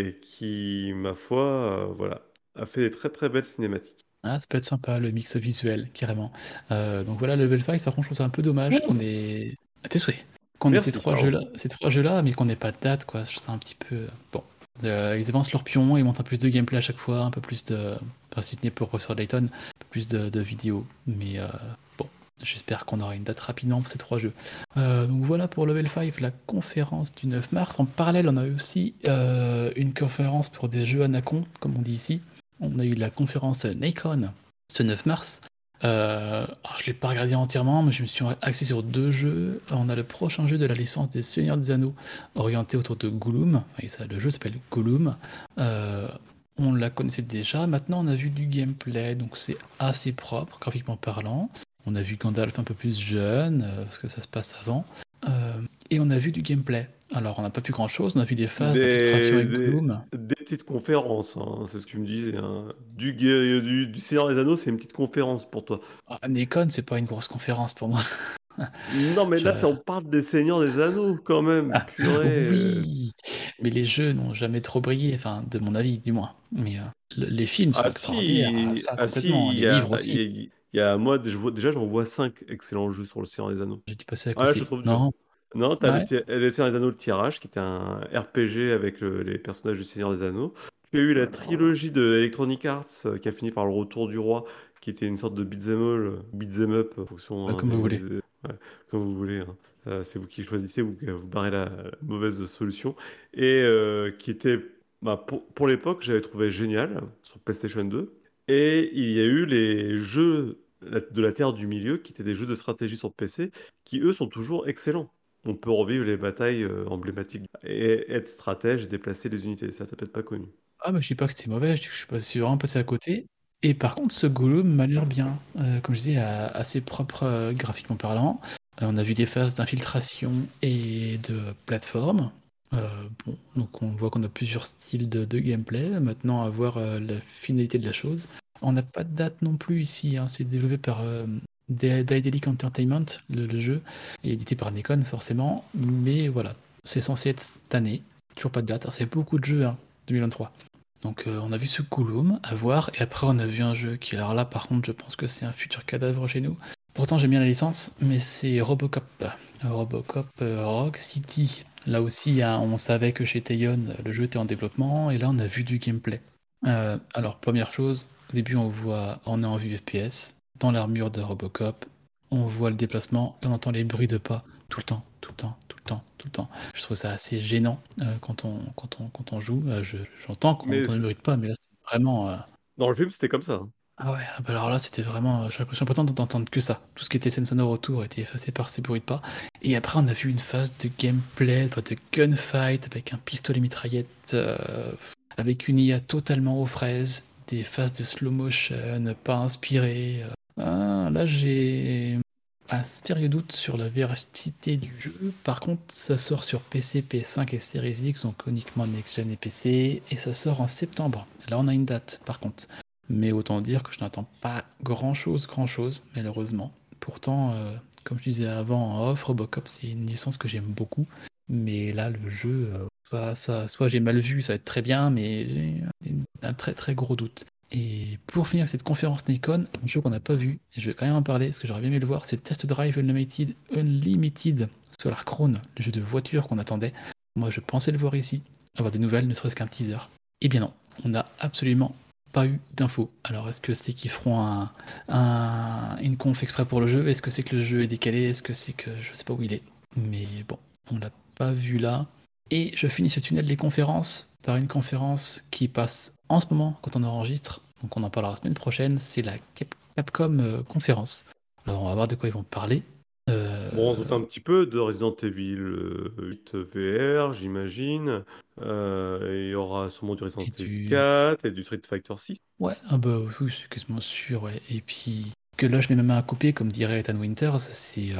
et qui, ma foi, euh, voilà, a fait des très très belles cinématiques. Ah, ça peut être sympa, le mix visuel, carrément. Euh, donc voilà, Level 5, par contre, je trouve ça un peu dommage qu'on ait... À tes souhaits. Qu'on ait ces trois pardon. jeux-là, ces trois jeux-là, mais qu'on n'ait pas de date, quoi. Ça un petit peu... Bon. Euh, ils avancent leur pion, ils montrent un peu plus de gameplay à chaque fois, un peu plus de... Enfin, si ce n'est pour Professor Layton, un peu plus de, de vidéos. Mais euh, bon, J'espère qu'on aura une date rapidement pour ces trois jeux. Euh, donc voilà pour Level 5, la conférence du 9 mars. En parallèle, on a eu aussi euh, une conférence pour des jeux Anacon, comme on dit ici. On a eu la conférence Nikon ce 9 mars. Euh, je ne l'ai pas regardé entièrement, mais je me suis axé sur deux jeux. On a le prochain jeu de la licence des Seigneurs des Anneaux, orienté autour de Gollum. ça, le jeu s'appelle Gollum. Euh, on la connaissait déjà. Maintenant, on a vu du gameplay, donc c'est assez propre, graphiquement parlant. On a vu Gandalf un peu plus jeune, euh, parce que ça se passe avant. et on a vu du gameplay. Alors, on n'a pas vu grand chose, on a vu des phases d'infiltration avec Gloom. Des petites conférences, hein, c'est ce que tu me disais. Hein. Du, du, du, Seigneur des Anneaux, c'est une petite conférence pour toi. Ah, Nikon, c'est pas une grosse conférence pour moi. (laughs) non, mais là, on parle des Seigneurs des Anneaux quand même. Ah, oui, mais les jeux n'ont jamais trop brillé, enfin, de mon avis, du moins. Mais euh, les films sont ah, extraordinaires. Ça, ah, complètement. les livres aussi. Il y a, moi, déjà, j'en vois 5 excellents jeux sur le Seigneur des Anneaux. J'ai dû passer à côté. non. Non, tu as le, Seigneur des Anneaux, le tirage, qui était un RPG avec les personnages du Seigneur des Anneaux. Tu as eu la trilogie de Electronic Arts, euh, qui a fini par le Retour du Roi, qui était une sorte de beat'em all, beat'em up, en fonction. comme, vous voulez. comme vous voulez. c'est vous qui choisissez, vous, vous barrez la, mauvaise solution. Et euh, qui était, bah, pour, pour l'époque, j'avais trouvé génial sur PlayStation 2. Et il y a eu les jeux de la Terre du Milieu, qui étaient des jeux de stratégie sur PC, qui eux sont toujours excellents on peut revivre les batailles euh, emblématiques et être stratège et déplacer les unités. Ça, t'as peut-être pas connu. Ah, bah, je dis pas que c'était mauvais, je, suis, pas, vraiment passé à côté. Et par contre, ce Gollum m'a bien. Euh, comme je disais, assez propre euh, graphiquement parlant. on a vu des phases d'infiltration et de plateforme. bon, donc on voit qu'on a plusieurs styles de, gameplay. Maintenant, à voir la finalité de la chose. On n'a pas de date non plus ici. Hein. C'est développé par Daedalic Entertainment, le, jeu, est édité par Nikon forcément, mais voilà, c'est censé être cette année, toujours pas de date, c'est beaucoup de jeux, 2023. Hein, Donc euh, on a vu ce Coulomb à voir, et après on a vu un jeu qui, alors là par contre je pense que c'est un futur cadavre chez nous. Pourtant j'aime bien la licence, mais c'est Robocop, Robocop euh, Rock City. Là aussi hein, on savait que chez Tayon le jeu était en développement, et là on a vu du gameplay. Euh, alors première chose, au début on voit, on est en vue FPS, dans l'armure de Robocop, on voit le déplacement et on entend les bruits de pas tout le temps, tout le temps, tout le temps, tout le temps. Je trouve ça assez gênant euh, quand, on, quand, on, quand on joue. Euh, j'entends qu'on entend les bruits de pas, mais là, c'est vraiment. Euh, dans le film, c'était comme ça. Hein. Ah ouais, ah bah alors là, c'était vraiment. J'ai l'impression d'entendre que ça. Tout ce qui était scène sonore autour était effacé par ces bruits de pas. Et après, on a vu une phase de gameplay, de gunfight avec un pistolet mitraillette, avec une IA totalement aux fraises, des phases de slow motion pas inspirées. Ah, là, j'ai un sérieux doute sur la véracité du jeu. Par contre, ça sort sur PC, PS5 et Series X, donc uniquement Next Gen et PC, et ça sort en septembre. Là, on a une date, par contre. Mais autant dire que je n'attends pas grand chose, grand chose, malheureusement. Pourtant, euh, comme je disais avant en off, Robocop, c'est une licence que j'aime beaucoup. Mais là, le jeu, euh, soit, soit j'ai mal vu, ça va être très bien, mais j'ai un très très gros doute. Et pour finir cette conférence Nikon, un jeu qu'on n'a pas vu, et je vais quand même en parler parce que j'aurais bien aimé le voir, c'est Test Drive Unlimited, Unlimited Solar Crown, le jeu de voiture qu'on attendait. Moi, je pensais le voir ici, avoir des nouvelles, ne serait-ce qu'un teaser. Eh bien non, on n'a absolument pas eu d'infos. Alors, est-ce que c'est qu'ils feront un, une conf exprès pour le jeu? Est-ce que c'est que le jeu est décalé? Est-ce que c'est que je sais pas où il est? Mais bon, on l'a pas vu là. Et je finis ce tunnel des conférences par une conférence qui passe en ce moment quand on enregistre, donc on en parlera la semaine prochaine, c'est la Capcom euh, conférence. Alors on va voir de quoi ils vont parler. Euh, bon, on se doute un petit peu de Resident Evil 8 euh, VR, j'imagine. il y aura sûrement du Resident Evil 4 et du Street Fighter 6. Ouais, ah bah oui, c'est quasiment sûr. Ouais. Et puis, que là je mets ma main à couper, comme dirait Ethan Winters, c'est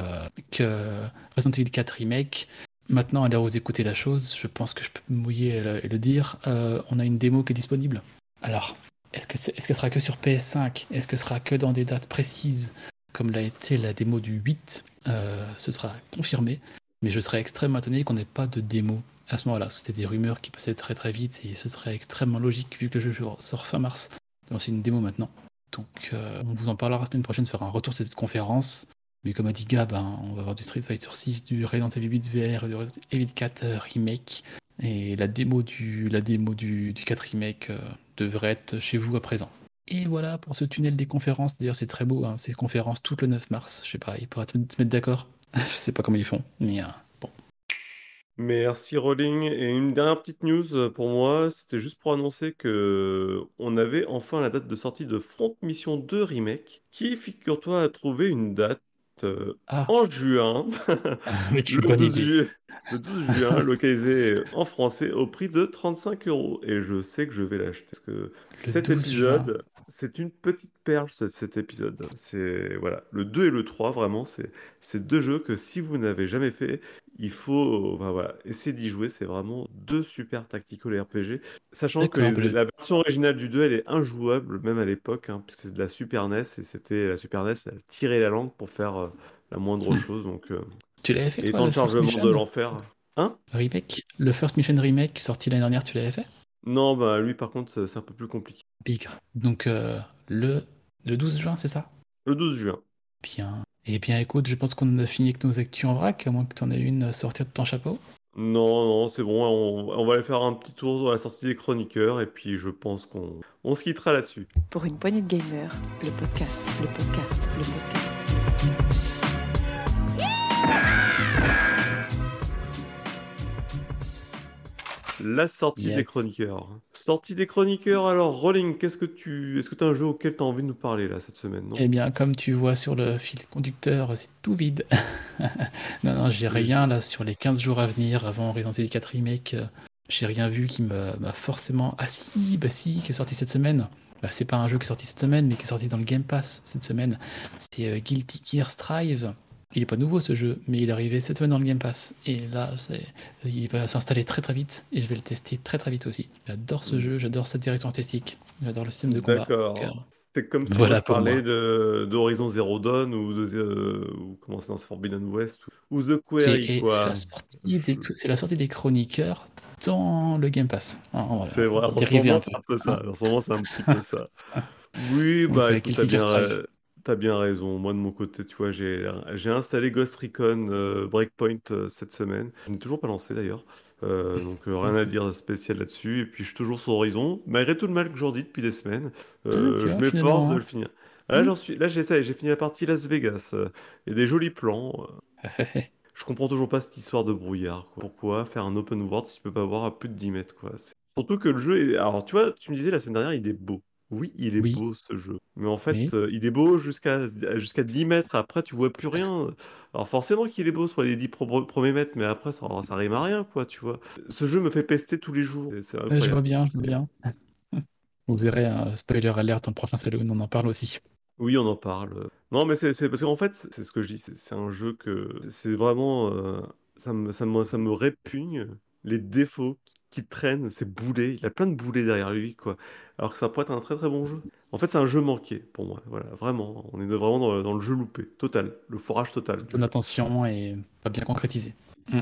que Resident Evil 4 Remake Maintenant, à l'heure où vous écoutez la chose, je pense que je peux me mouiller et le, dire, on a une démo qui est disponible. Alors, est-ce que, ce sera que sur PS5 Est-ce que ce sera que dans des dates précises, comme l'a été la démo du 8 euh, Ce sera confirmé, mais je serais extrêmement étonné qu'on n'ait pas de démo à ce moment-là. C'était des rumeurs qui passaient très très vite et ce serait extrêmement logique vu que le jeu sort fin mars. C'est une démo maintenant. Donc euh, on vous en parlera la semaine prochaine, faire un retour sur cette conférence. Mais comme a dit Gab, hein, on va avoir du Street Fighter 6, du Resident Evil 8 VR, du Resident Evil 4 euh, Remake. Et la démo du, la démo du, 4 Remake euh, devrait être chez vous à présent. Et voilà pour ce tunnel des conférences. D'ailleurs, c'est très beau, hein, ces conférences toutes le 9 mars. Je sais pas, ils pourraient se mettre d'accord. (laughs) Je sais pas comment ils font, mais euh. Merci Rolling. Et une dernière petite news euh, pour moi, c'était juste pour annoncer que on avait enfin la date de sortie de Front Mission 2 Remake, qui, figure-toi, a trouvé une date euh, Ah, en juin, (laughs) avec une le bonne 12 idée. ju- le 12 (laughs) juin, localisé en français au prix de 35 euros. Et je sais que je vais l'acheter. Parce que Le cet 12 juin. C'est une petite perle, ce- cet épisode. C'est, voilà, le 2 et le 3, vraiment, c'est, c'est deux jeux que si vous n'avez jamais fait, il faut, enfin, voilà, essayer d'y jouer. C'est vraiment deux super tactical RPG. Sachant que D'accord, les- le- la version originale du 2, elle est injouable, même à l'époque, hein, c'est de la Super NES, et c'était la Super NES, elle tirait la langue pour faire euh, la moindre Hmm. chose. Donc, euh, Tu l'avais fait, et toi, temps le de First chargement de Mission? l'enfer? Hein? Remake? Le First Mission Remake sorti l'année dernière, tu l'avais fait? Non, bah lui, par contre, c'est un peu plus compliqué. Bigre. Donc, euh, le, le 12 juin, c'est ça? Le 12 juin. Bien. Eh bien, écoute, je pense qu'on a fini avec nos actus en vrac, à moins que tu en aies une à sortir de ton chapeau. Non, non, c'est bon, on, on va aller faire un petit tour à la sortie des chroniqueurs et puis je pense qu'on on se quittera là-dessus. Pour une poignée de gamers, le podcast, le podcast, le podcast. La sortie des chroniqueurs. Sortie des chroniqueurs, alors Rolling, qu'est-ce que tu est-ce que tu as un jeu auquel tu as envie de nous parler là cette semaine, non? Eh bien, comme tu vois sur le fil conducteur, c'est tout vide. (laughs) Non, non, j'ai rien là sur les 15 jours à venir avant Resident Evil 4 Remake. euh, J'ai rien vu qui m'a m'a forcément. Ah si, bah si, qui est sorti cette semaine. Bah, c'est pas un jeu qui est sorti cette semaine, mais qui est sorti dans le Game Pass cette semaine. C'est euh, Guilty Gear Strive. Il est pas nouveau ce jeu, mais il est arrivé cette semaine dans le Game Pass. Et là, il va s'installer très très vite et je vais le tester très très vite aussi. J'adore ce Mm. jeu, j'adore cette direction artistique, j'adore le système de combat. D'accord. Euh, C'est comme si Voilà moi. de d'Horizon Zero Dawn ou de euh, ou comment c'est dans Forbidden West ou, ou The Query c'est la, sortie des, c'est la sortie des chroniqueurs dans le Game Pass. On C'est vrai, on en ce moment un c'est peu. un peu ça. En ce moment c'est un petit peu ça. (laughs) Oui, bah écoute, bien, t'as bien raison. Moi de mon côté, tu vois, j'ai j'ai installé Ghost Recon euh, Breakpoint euh, cette semaine. Je n'ai toujours pas lancé d'ailleurs. Euh, (laughs) donc euh, rien à dire de spécial là-dessus. Et puis je suis toujours sur Horizon, malgré tout le mal que j'en dis depuis des semaines. Ah, Euh, tu je vois, m'efforce finalement. de hein. le finir. Là, Hmm. j'en suis, là, j'ai ça, j'ai fini la partie Las Vegas. euh, a des jolis plans. euh, (laughs) Je comprends toujours pas cette histoire de brouillard. quoi. Pourquoi faire un open world si tu peux pas voir à plus de 10 mètres, quoi? C'est- Surtout que le jeu est... Alors, tu vois, tu me disais la semaine dernière, il est beau. Oui, il est Oui, beau, ce jeu. Mais en fait, euh, il est beau jusqu'à jusqu'à 10 mètres. Après, tu vois plus rien. Alors, forcément qu'il est beau sur les 10 pro- premiers mètres, mais après, ça, ça rime à rien, quoi, tu vois. Ce jeu me fait pester tous les jours. C'est Ouais, je vois bien, je vois bien. (laughs) Vous verrez un spoiler alert en prochain salon, on en parle aussi. Oui, on en parle. Non, mais c'est c'est- parce qu'en fait, c'est ce que je dis, c'est c'est un jeu que c'est vraiment euh, ça me, ça me, ça me répugne les défauts qui, traînent, ces boulets. Il a plein de boulets derrière lui, quoi. Alors que ça pourrait être un très très bon jeu. En fait, c'est un jeu manqué pour moi. Voilà, vraiment. On est vraiment dans, le dans le jeu loupé, total, le forage total. jeu. attention et pas bien concrétisé. Mm.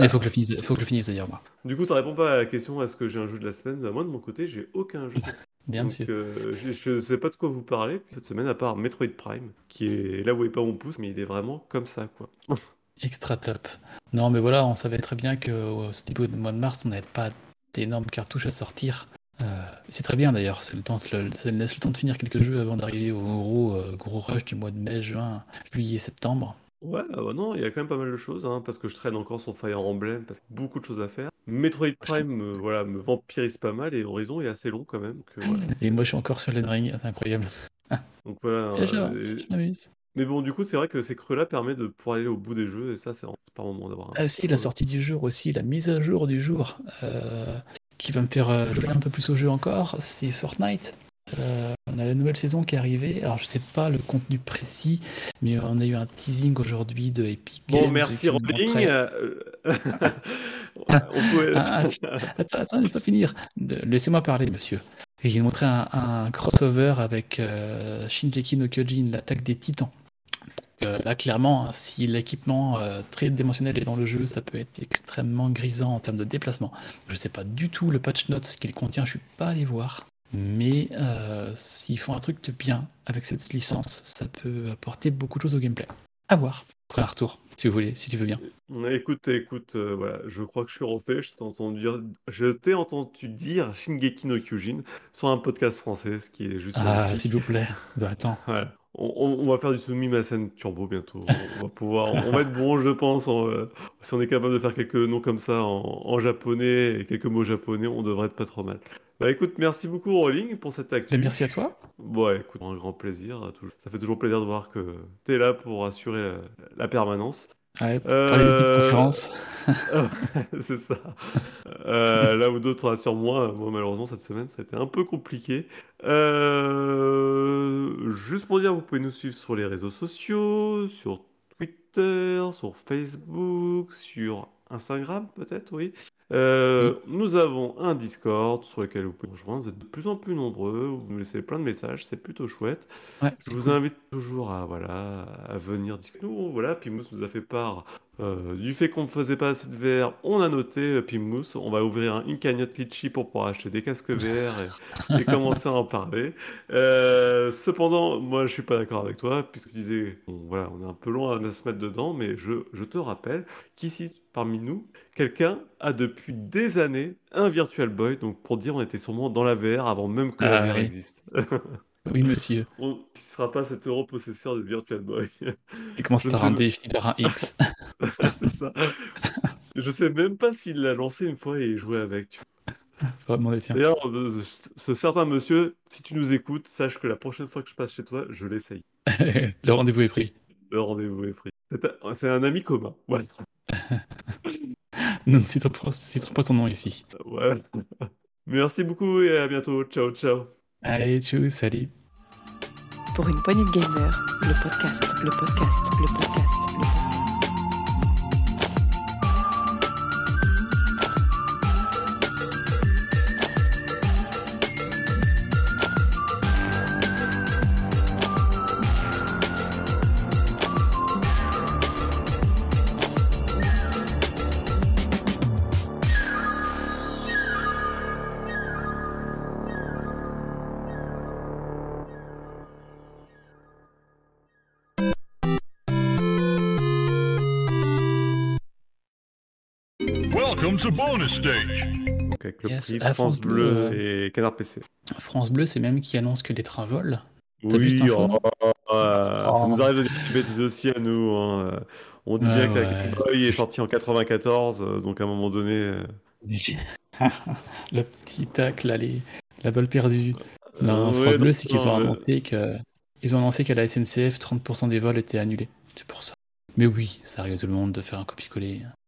Il faut que je le finisse, faut que je finisse d'ailleurs, moi. Du coup, ça répond pas à la question est-ce que j'ai un jeu de la semaine? Bah, moi, de mon côté, j'ai aucun jeu. (laughs) Bien, Donc, monsieur. euh, je, je sais pas de quoi vous parler cette semaine, à part Metroid Prime, qui est là, vous voyez pas mon pouce, mais il est vraiment comme ça, quoi. (laughs) Extra top. Non, mais voilà, on savait très bien qu'au début du mois de mars, on n'avait pas d'énormes cartouches à sortir. Euh, c'est très bien d'ailleurs, c'est le temps, ça laisse le temps de finir quelques jeux avant d'arriver au gros, euh, gros rush du mois de mai, juin, juillet, septembre. Ouais, ah bah non, il y a quand même pas mal de choses, hein, parce que je traîne encore sur Fire Emblem, parce qu'il y a beaucoup de choses à faire. Metroid Prime, euh, voilà, me vampirise pas mal, et Horizon est assez long quand même. que voilà, Et moi, je suis encore sur Elden Ring, c'est incroyable. Donc voilà. Euh, je m'amuse. Mais bon, du coup, c'est vrai que ces creux-là permettent de pouvoir aller au bout des jeux, et ça, c'est le moment d'avoir un Ah si, la sortie du jour aussi, la mise à jour du jour, euh, qui va me faire euh, jouer un peu plus au jeu encore, c'est Fortnite. Euh, on a la nouvelle saison qui est arrivée. Alors je sais pas le contenu précis, mais on a eu un teasing aujourd'hui de Epic Bon, Games merci qui nous Rolling. euh, (laughs) pouvait... Ah, Attends, attends, je vais pas finir. Laissez-moi parler, monsieur. Et il a montré un, un crossover avec euh, Shinjeki no Kyojin, l'attaque des titans. Euh, là, clairement, si l'équipement euh, tridimensionnel est dans le jeu, ça peut être extrêmement grisant en termes de déplacement. Je sais pas du tout le patch notes qu'il contient, je suis pas allé voir. Mais euh, s'ils font un truc de bien avec cette licence, ça peut apporter beaucoup de choses au gameplay. À voir. un retour, si vous voulez, si tu veux bien. Écoute, écoute, euh, voilà, je crois que je suis refait. Je t'ai entendu dire, je t'ai entendu dire Shingeki no Kyojin sur un podcast français, ce qui est juste Ah, s'il vous plaît. Bah attends. (laughs) Voilà. On, va faire du Sumimasen Turbo bientôt. On va pouvoir, on va être bon, je pense. en, euh, si on est capable de faire quelques noms comme ça en, en japonais et quelques mots japonais, on devrait être pas trop mal. Bah écoute, merci beaucoup Rolling pour cette actu. Bah, merci à toi. Bon, écoute, un grand plaisir. Ça fait toujours plaisir de voir que tu es là pour assurer la, la permanence. Ouais, pour des Euh, conférences. (laughs) C'est ça. Euh, là où d'autres rassurent moi, moi malheureusement cette semaine ça a été un peu compliqué. Euh, juste pour dire, vous pouvez nous suivre sur les réseaux sociaux, sur Twitter, sur Facebook, sur Instagram peut-être, oui. Euh, Nous avons un Discord sur lequel vous pouvez rejoindre. Vous êtes de plus en plus nombreux, vous nous laissez plein de messages, c'est plutôt chouette. Ouais, Je vous cool. invite toujours à, voilà, à venir discuter. Nous, voilà, Pimous nous a fait part euh, du fait qu'on ne faisait pas assez de VR. On a noté, euh, Pimous, on va ouvrir un- une cagnotte Litchi pour pouvoir acheter des casques VR et, et (laughs) commencer à en parler. Euh, cependant, moi, je suis pas d'accord avec toi, puisque tu disais, bon, voilà, on est un peu loin à se mettre dedans, mais je, je te rappelle qu'ici, parmi nous, quelqu'un a depuis des années un Virtual Boy, donc pour dire on était sûrement dans la VR avant même que la Ah, VR oui. existe. (laughs) Oui, monsieur. (laughs) On ne sera pas cet euro possesseur de Virtual Boy. (laughs) Il commence par un. D finit par un X. C'est ça. Je sais même pas s'il l'a lancé une fois et joué avec. tu. D'ailleurs, euh, ce certain monsieur, si tu nous écoutes, sache que la prochaine fois que je passe chez toi, je l'essaye. Le rendez-vous est pris. Le rendez-vous est pris. C'est un- C'est un ami commun. Voilà. Ne citons pas citons pas son nom ici. Voilà. (laughs) Merci beaucoup et à bientôt. Ciao, ciao. Allez, tchou, salut. Pour une poignée de le podcast, le podcast, le podcast, le podcast. Donc avec le Yes, prix France France Bleu Bleu, et Canard PC. France Bleu, c'est même qui annonce que les trains volent. T'as vu cette info, oh, non oh, ça Oh. nous arrive de dire des bêtises aussi à nous. hein. On dit bien que la. Game Boy est sortie en 94, euh, donc à un moment donné. euh, (laughs) le petit tac, là, les... la balle perdue. Non, euh, France ouais, Bleu, c'est qu'ils ont euh, annoncé que ils ont annoncé qu'à la SNCF, 30% des vols étaient annulés. C'est pour ça. Mais oui, ça arrive à tout le monde de faire un copier-coller.